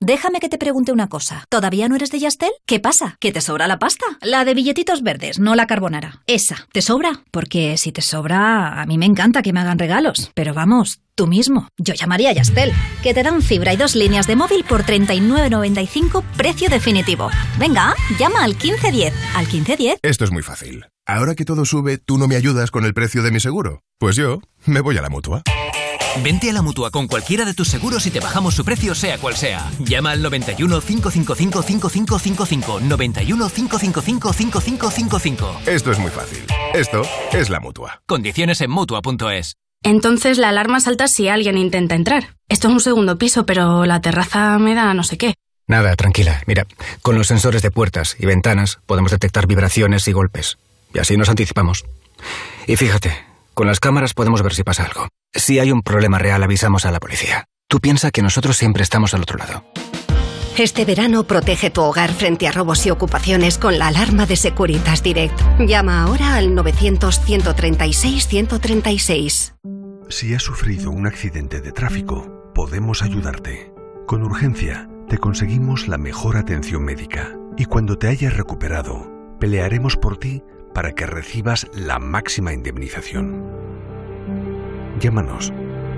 Speaker 69: Déjame que te pregunte una cosa. ¿Todavía no eres de Yastel? ¿Qué pasa? ¿Que te sobra la pasta? La de billetitos verdes, no la carbonara. Esa, ¿te sobra? Porque si te sobra, a mí me encanta que me hagan regalos. Pero vamos, tú mismo. Yo llamaría a Yastel, que te dan fibra y dos líneas de móvil por 39.95 precio definitivo. Venga, llama al 1510. ¿Al 1510?
Speaker 70: Esto es muy fácil. Ahora que todo sube, ¿tú no me ayudas con el precio de mi seguro? Pues yo me voy a la mutua.
Speaker 68: Vente a la mutua con cualquiera de tus seguros y te bajamos su precio, sea cual sea. Llama al 91 555 5555. 91 555 5555.
Speaker 70: Esto es muy fácil. Esto es la mutua.
Speaker 68: Condiciones en mutua.es.
Speaker 65: Entonces la alarma salta si alguien intenta entrar. Esto es un segundo piso, pero la terraza me da no sé qué.
Speaker 66: Nada, tranquila. Mira, con los sensores de puertas y ventanas podemos detectar vibraciones y golpes. Y así nos anticipamos. Y fíjate, con las cámaras podemos ver si pasa algo. Si hay un problema real, avisamos a la policía. Tú piensa que nosotros siempre estamos al otro lado.
Speaker 2: Este verano protege tu hogar frente a robos y ocupaciones con la alarma de Securitas Direct. Llama ahora al 900-136-136.
Speaker 71: Si has sufrido un accidente de tráfico, podemos ayudarte. Con urgencia, te conseguimos la mejor atención médica y cuando te hayas recuperado, pelearemos por ti para que recibas la máxima indemnización. Llámanos.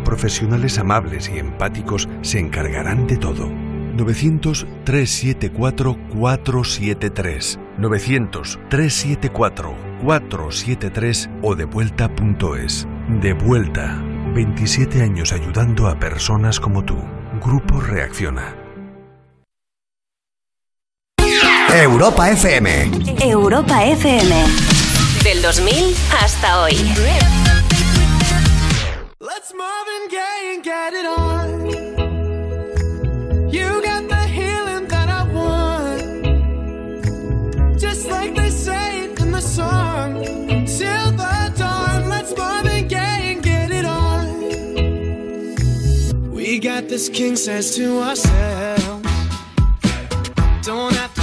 Speaker 71: Profesionales amables y empáticos se encargarán de todo. 900-374-473. 900-374-473 o devuelta.es. De vuelta. 27 años ayudando a personas como tú. Grupo Reacciona.
Speaker 72: Europa FM.
Speaker 2: Europa FM. Del 2000 hasta hoy.
Speaker 11: Let's Marvin Gaye and get it on. You got the healing that I want. Just like they say it in the song. Till the dawn, let's Marvin Gaye and get it on. We got this king says to ourselves. Don't have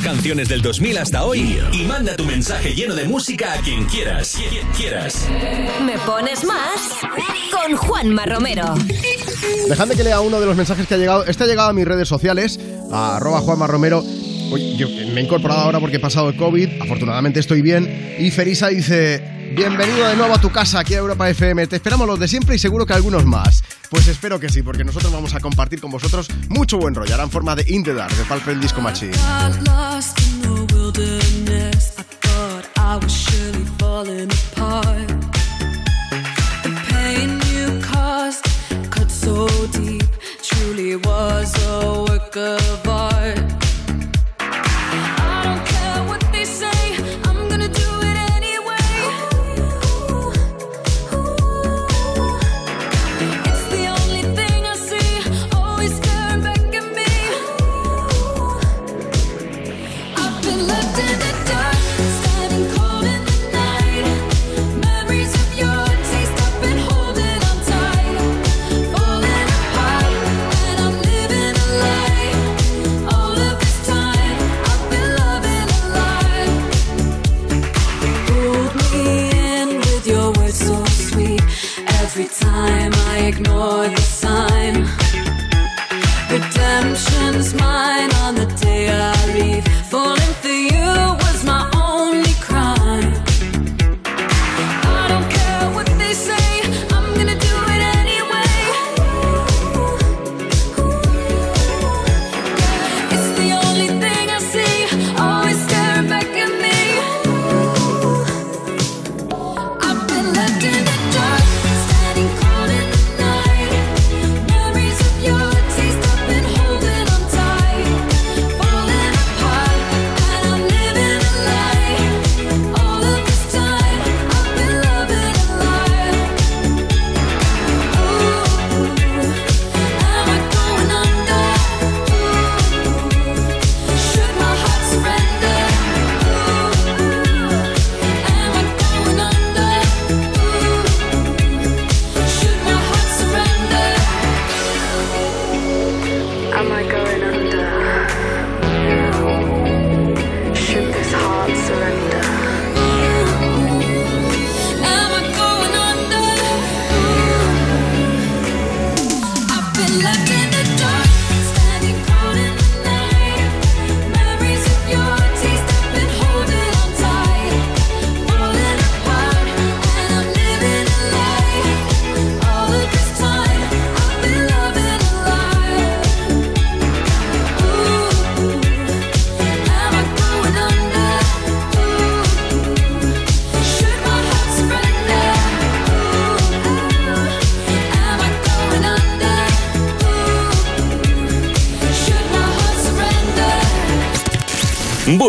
Speaker 1: canciones del 2000 hasta hoy y manda tu mensaje lleno de música a quien quieras. Quien quieras.
Speaker 2: Me pones más con Juanma Romero.
Speaker 3: Dejadme que lea uno de los mensajes que ha llegado. Este ha llegado a mis redes sociales, a arroba Juanma Romero. Oye, yo me he incorporado ahora porque he pasado el COVID, afortunadamente estoy bien. Y Ferisa dice: Bienvenido de nuevo a tu casa aquí a Europa FM. Te esperamos los de siempre y seguro que algunos más. Pues espero que sí, porque nosotros vamos a compartir con vosotros mucho buen rollo. Harán forma de In the Dark, de Palpe el Disco Machine.
Speaker 15: so deep, truly was a work of art.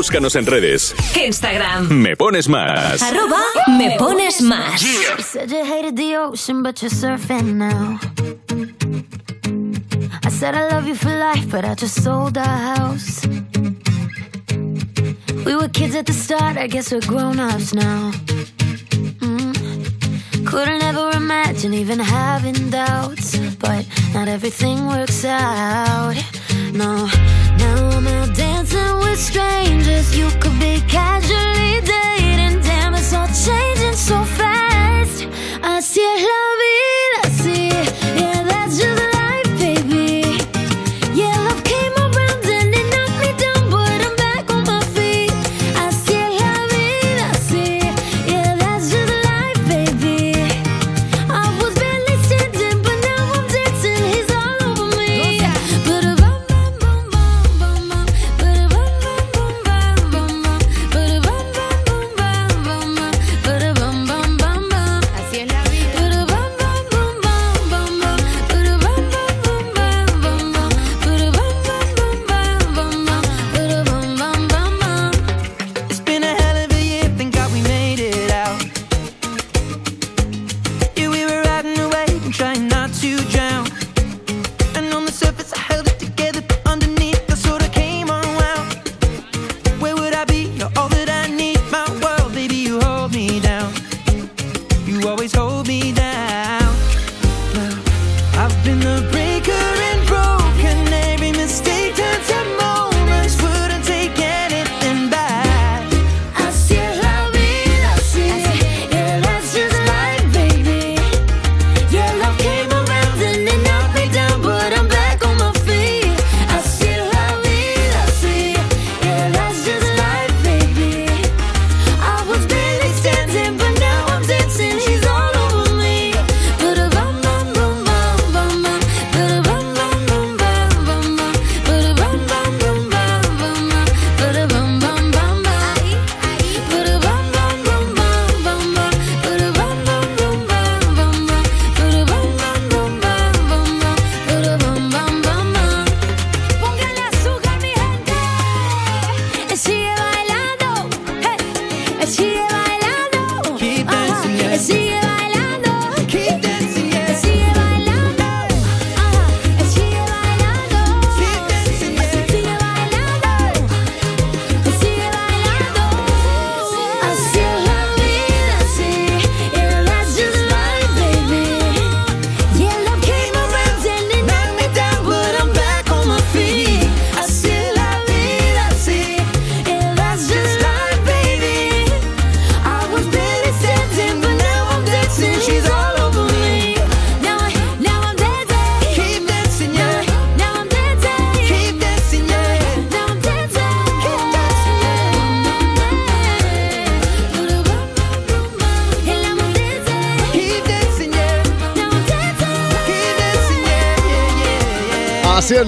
Speaker 1: Búscanos en redes.
Speaker 2: Instagram.
Speaker 1: Me pones más.
Speaker 2: Arroba me pones más.
Speaker 62: Said. I said I love you for life, but I just sold our house. We were kids at the start, I guess we're grown-ups now. Mm. Couldn't ever imagine even having doubts, but not everything works out. No, now I'm out dancing. With strangers. You could be casually dating, damn, it's all changing so fast. Así es la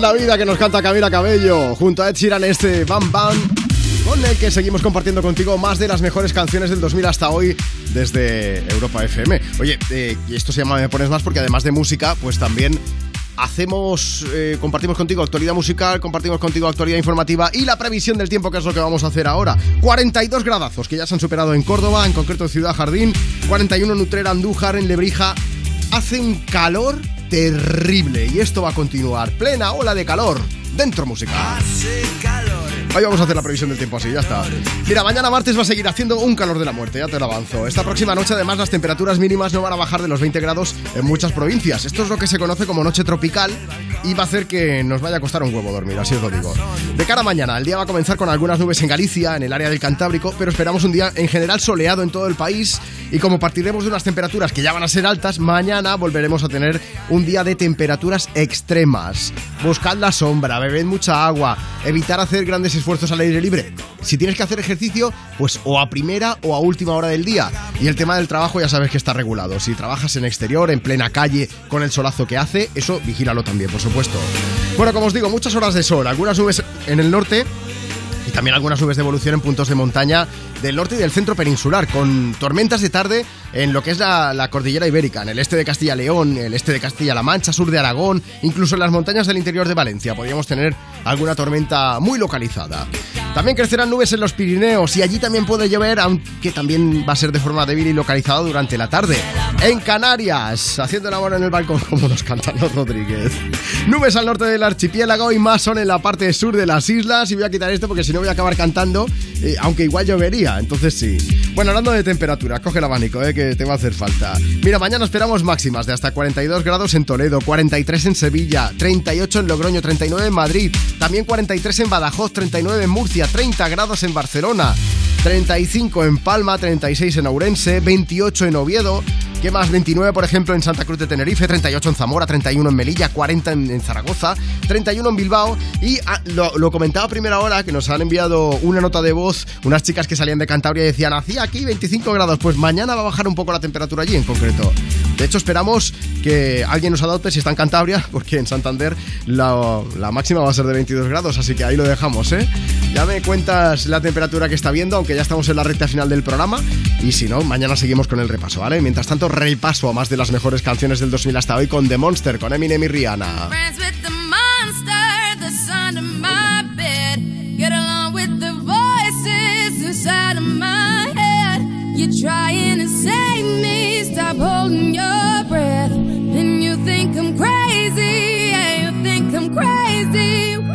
Speaker 3: la vida que nos canta Camila Cabello junto a Ed Sheeran este Bam Bam con el que seguimos compartiendo contigo más de las mejores canciones del 2000 hasta hoy desde Europa FM. Oye, eh, esto se llama Me Pones Más porque además de música, pues también hacemos, eh, compartimos contigo actualidad musical, compartimos contigo actualidad informativa y la previsión del tiempo que es lo que vamos a hacer ahora. 42 gradazos que ya se han superado en Córdoba, en concreto en Ciudad Jardín, 41 en Utrera, Andújar, en Lebrija. Hace un calor terrible y esto va a continuar. Plena ola de calor dentro música. Hoy vamos a hacer la previsión del tiempo así, ya está. Mira, mañana martes va a seguir haciendo un calor de la muerte, ya te lo avanzo. Esta próxima noche, además, las temperaturas mínimas no van a bajar de los 20 grados en muchas provincias. Esto es lo que se conoce como noche tropical y va a hacer que nos vaya a costar un huevo dormir, así os lo digo. De cara a mañana, el día va a comenzar con algunas nubes en Galicia, en el área del Cantábrico, pero esperamos un día en general soleado en todo el país y como partiremos de unas temperaturas que ya van a ser altas, mañana volveremos a tener un día de temperaturas extremas. Buscad la sombra, bebed mucha agua, evitar hacer grandes esfuerzos al aire libre. Si tienes que hacer ejercicio, pues o a primera o a última hora del día. Y el tema del trabajo ya sabes que está regulado. Si trabajas en exterior, en plena calle, con el solazo que hace, eso vigílalo también, por supuesto. Bueno, como os digo, muchas horas de sol, algunas nubes en el norte y también algunas nubes de evolución en puntos de montaña del norte y del centro peninsular, con tormentas de tarde en lo que es la, la cordillera ibérica, en el este de Castilla-León, el este de Castilla-La Mancha, sur de Aragón, incluso en las montañas del interior de Valencia. Podríamos tener alguna tormenta muy localizada. También crecerán nubes en los Pirineos y allí también puede llover, aunque también va a ser de forma débil y localizado durante la tarde. En Canarias, haciendo el amor en el balcón, como nos cantan los Rodríguez. Nubes al norte del archipiélago y más son en la parte sur de las islas. Y voy a quitar esto porque si no voy a acabar cantando, eh, aunque igual llovería, entonces sí. Bueno, hablando de temperatura, coge el abanico, eh, que te va a hacer falta. Mira, mañana esperamos máximas de hasta 42 grados en Toledo, 43 en Sevilla, 38 en Logroño, 39 en Madrid, también 43 en Badajoz, 39 en Murcia, 30 grados en Barcelona. 35 en Palma, 36 en Ourense, 28 en Oviedo, ¿Qué más? 29, por ejemplo, en Santa Cruz de Tenerife, 38 en Zamora, 31 en Melilla, 40 en, Zaragoza, 31 en Bilbao. Y ah, lo, lo comentaba a primera hora que nos han enviado una nota de voz unas chicas que salían de Cantabria y decían, hacía aquí 25 grados. Pues mañana va a bajar un poco la temperatura allí en concreto. De hecho, esperamos que alguien nos adopte si está en Cantabria, porque en Santander la, la máxima va a ser de 22 grados, así que ahí lo dejamos, ¿eh? Ya me cuentas la temperatura que está viendo, aunque ya estamos en la recta final del programa. Y si no, mañana seguimos con el repaso, ¿vale? Mientras tanto, repaso a más de las mejores canciones del 2000 hasta hoy con The Monster, con Eminem y Rihanna.
Speaker 48: Crazy,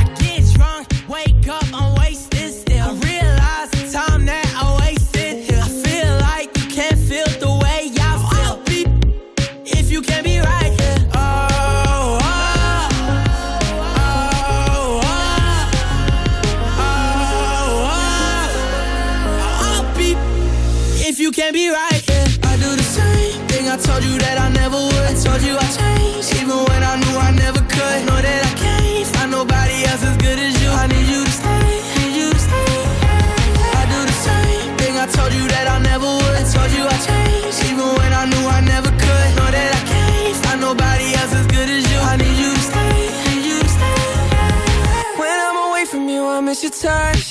Speaker 11: Your touch.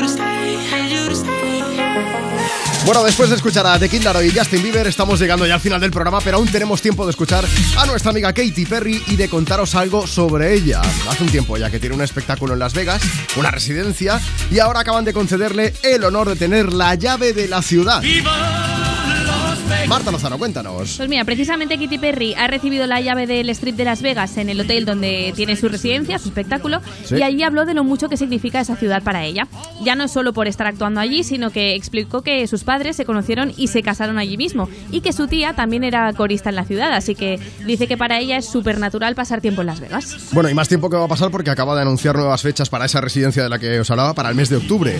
Speaker 3: Bueno, después de escuchar a The Kid y Justin Bieber, estamos llegando ya al final del programa, pero aún tenemos tiempo de escuchar a nuestra amiga Katy Perry y de contaros algo sobre ella. Hace un tiempo ya que tiene un espectáculo en Las Vegas, una residencia, y ahora acaban de concederle el honor de tener la llave de la ciudad. Marta Lozano, cuéntanos.
Speaker 12: Pues mira, precisamente Katy Perry ha recibido la llave del Strip de Las Vegas en el hotel donde tiene su residencia, su espectáculo,
Speaker 73: Sí.
Speaker 12: y allí habló de lo mucho que significa esa ciudad para ella. Ya no solo por estar actuando allí, sino que explicó que sus padres se conocieron y se casaron allí mismo, y que su tía también era corista en la ciudad, así que dice que para ella es súper natural pasar tiempo en Las Vegas.
Speaker 3: Bueno, y más tiempo que va a pasar porque acaba de anunciar nuevas fechas para esa residencia de la que os hablaba para el mes de octubre.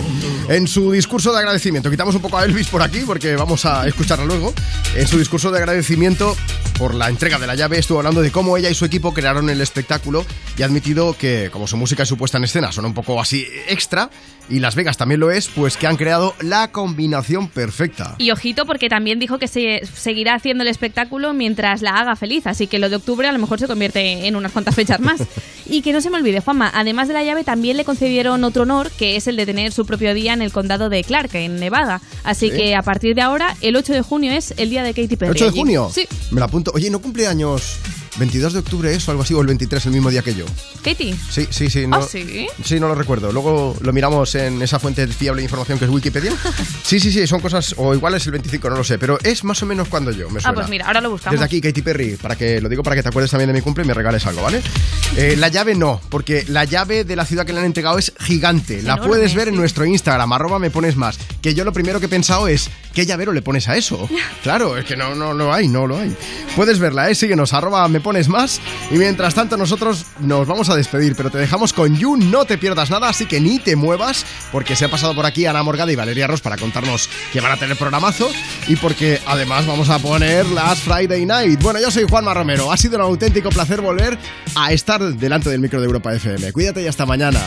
Speaker 3: En su discurso de agradecimiento, quitamos un poco a Elvis por aquí porque vamos a escucharla luego. En su discurso de agradecimiento por la entrega de la llave estuvo hablando de cómo ella y su equipo crearon el espectáculo y ha admitido que como su música y su puesta en escena son un poco así extra y Las Vegas también lo es, pues que han creado la combinación perfecta.
Speaker 12: Y ojito porque también dijo que se seguirá haciendo el espectáculo mientras la haga feliz, así que lo de octubre a lo mejor se convierte en unas cuantas fechas más. y que no se me olvide, Juanma, además de la llave también le concedieron otro honor, que es el de tener su propio día en el condado de Clark, en Nevada. Así
Speaker 3: Sí.
Speaker 12: que a partir de ahora, el 8 de junio es el día de Katy Perry.
Speaker 3: ¿8 de
Speaker 12: allí.
Speaker 3: junio?
Speaker 12: Sí.
Speaker 3: Me la apunto. Oye, ¿no cumple años 22 de octubre eso, algo así, o el 23, el mismo día que yo?
Speaker 12: Katy.
Speaker 3: Sí, sí, sí. No,
Speaker 12: ¿Ah, sí?
Speaker 3: Sí, no lo recuerdo. Luego lo miramos en esa fuente fiable de información que es Wikipedia. Sí, sí, sí, son cosas, o igual es el 25, no lo sé, pero es más o menos cuando yo, me
Speaker 12: Ah,
Speaker 3: suena.
Speaker 12: pues mira, ahora lo buscamos.
Speaker 3: Desde aquí, Katy Perry, para que lo digo para que te acuerdes también de mi cumple y me regales algo, ¿vale? Eh, la llave no, porque la llave de la ciudad que le han entregado es gigante. La
Speaker 12: Enorme,
Speaker 3: puedes ver en nuestro Instagram, arroba me pones más. Que yo lo primero que he pensado es, ¿qué llavero le pones a eso? Claro, es que no, no lo hay, no lo hay. Puedes verla, ¿eh? Síguenos, arroba me pones más. Y mientras tanto nosotros nos vamos a despedir, pero te dejamos con You, no te pierdas nada, así que ni te muevas, porque se ha pasado por aquí Ana Morgada y Valeria Ross para contarnos que van a tener programazo y porque además vamos a poner las Friday Night. Bueno, yo soy Juanma Romero, ha sido un auténtico placer volver a estar delante del micro de Europa FM. Cuídate y hasta mañana.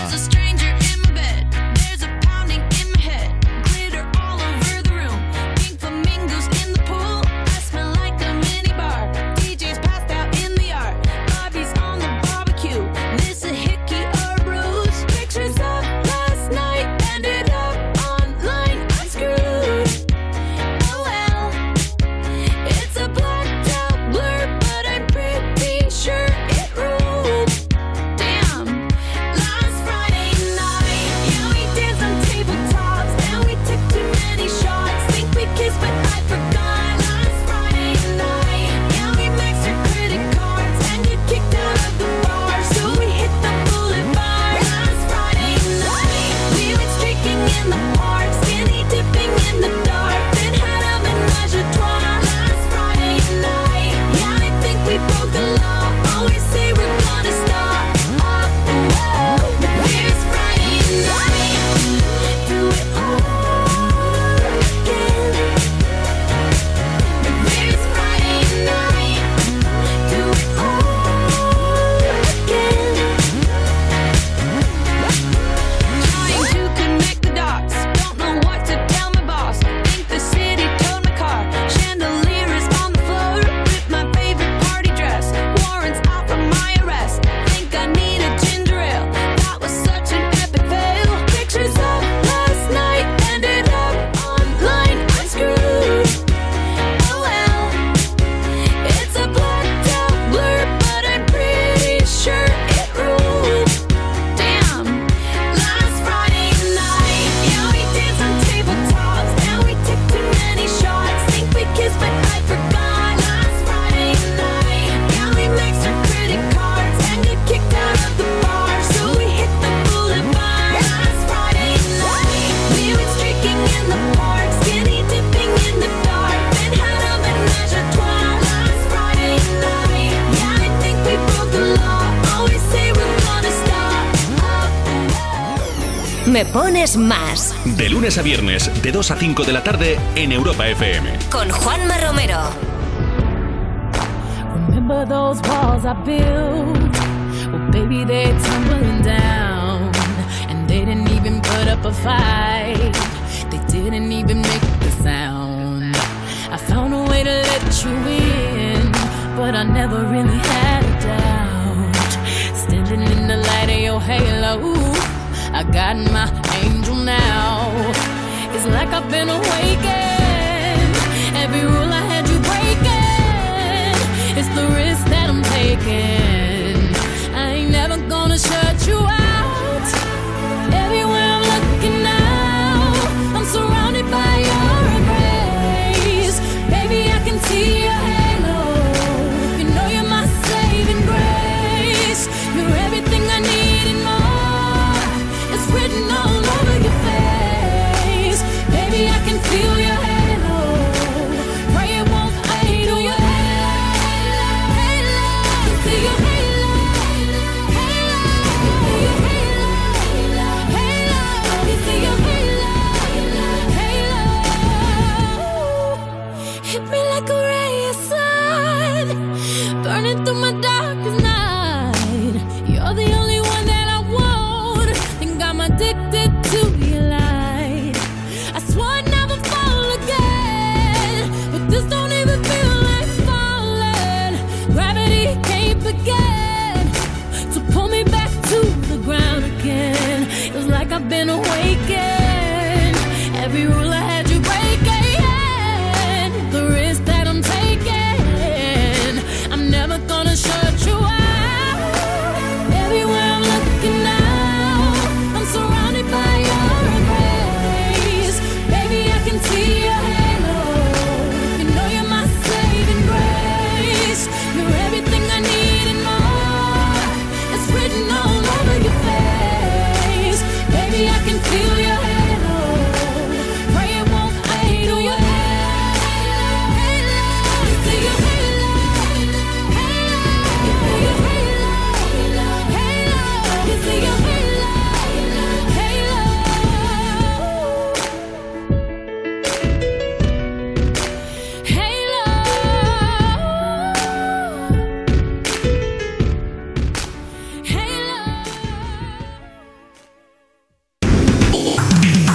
Speaker 2: Más
Speaker 1: De lunes a viernes, de 2 a 5 de la tarde en Europa FM.
Speaker 2: con Juanma Romero.
Speaker 48: Remember those walls I built? Well, baby, they're tumbling down. And they didn't even put up a fight. They didn't even make the sound. I found a way to let you in, but I never really had a doubt. Standing in the light of your halo, I got my till now. It's like I've been awakened. Every rule I had you breaking. It's the risk that I'm taking. I ain't never gonna shut you out.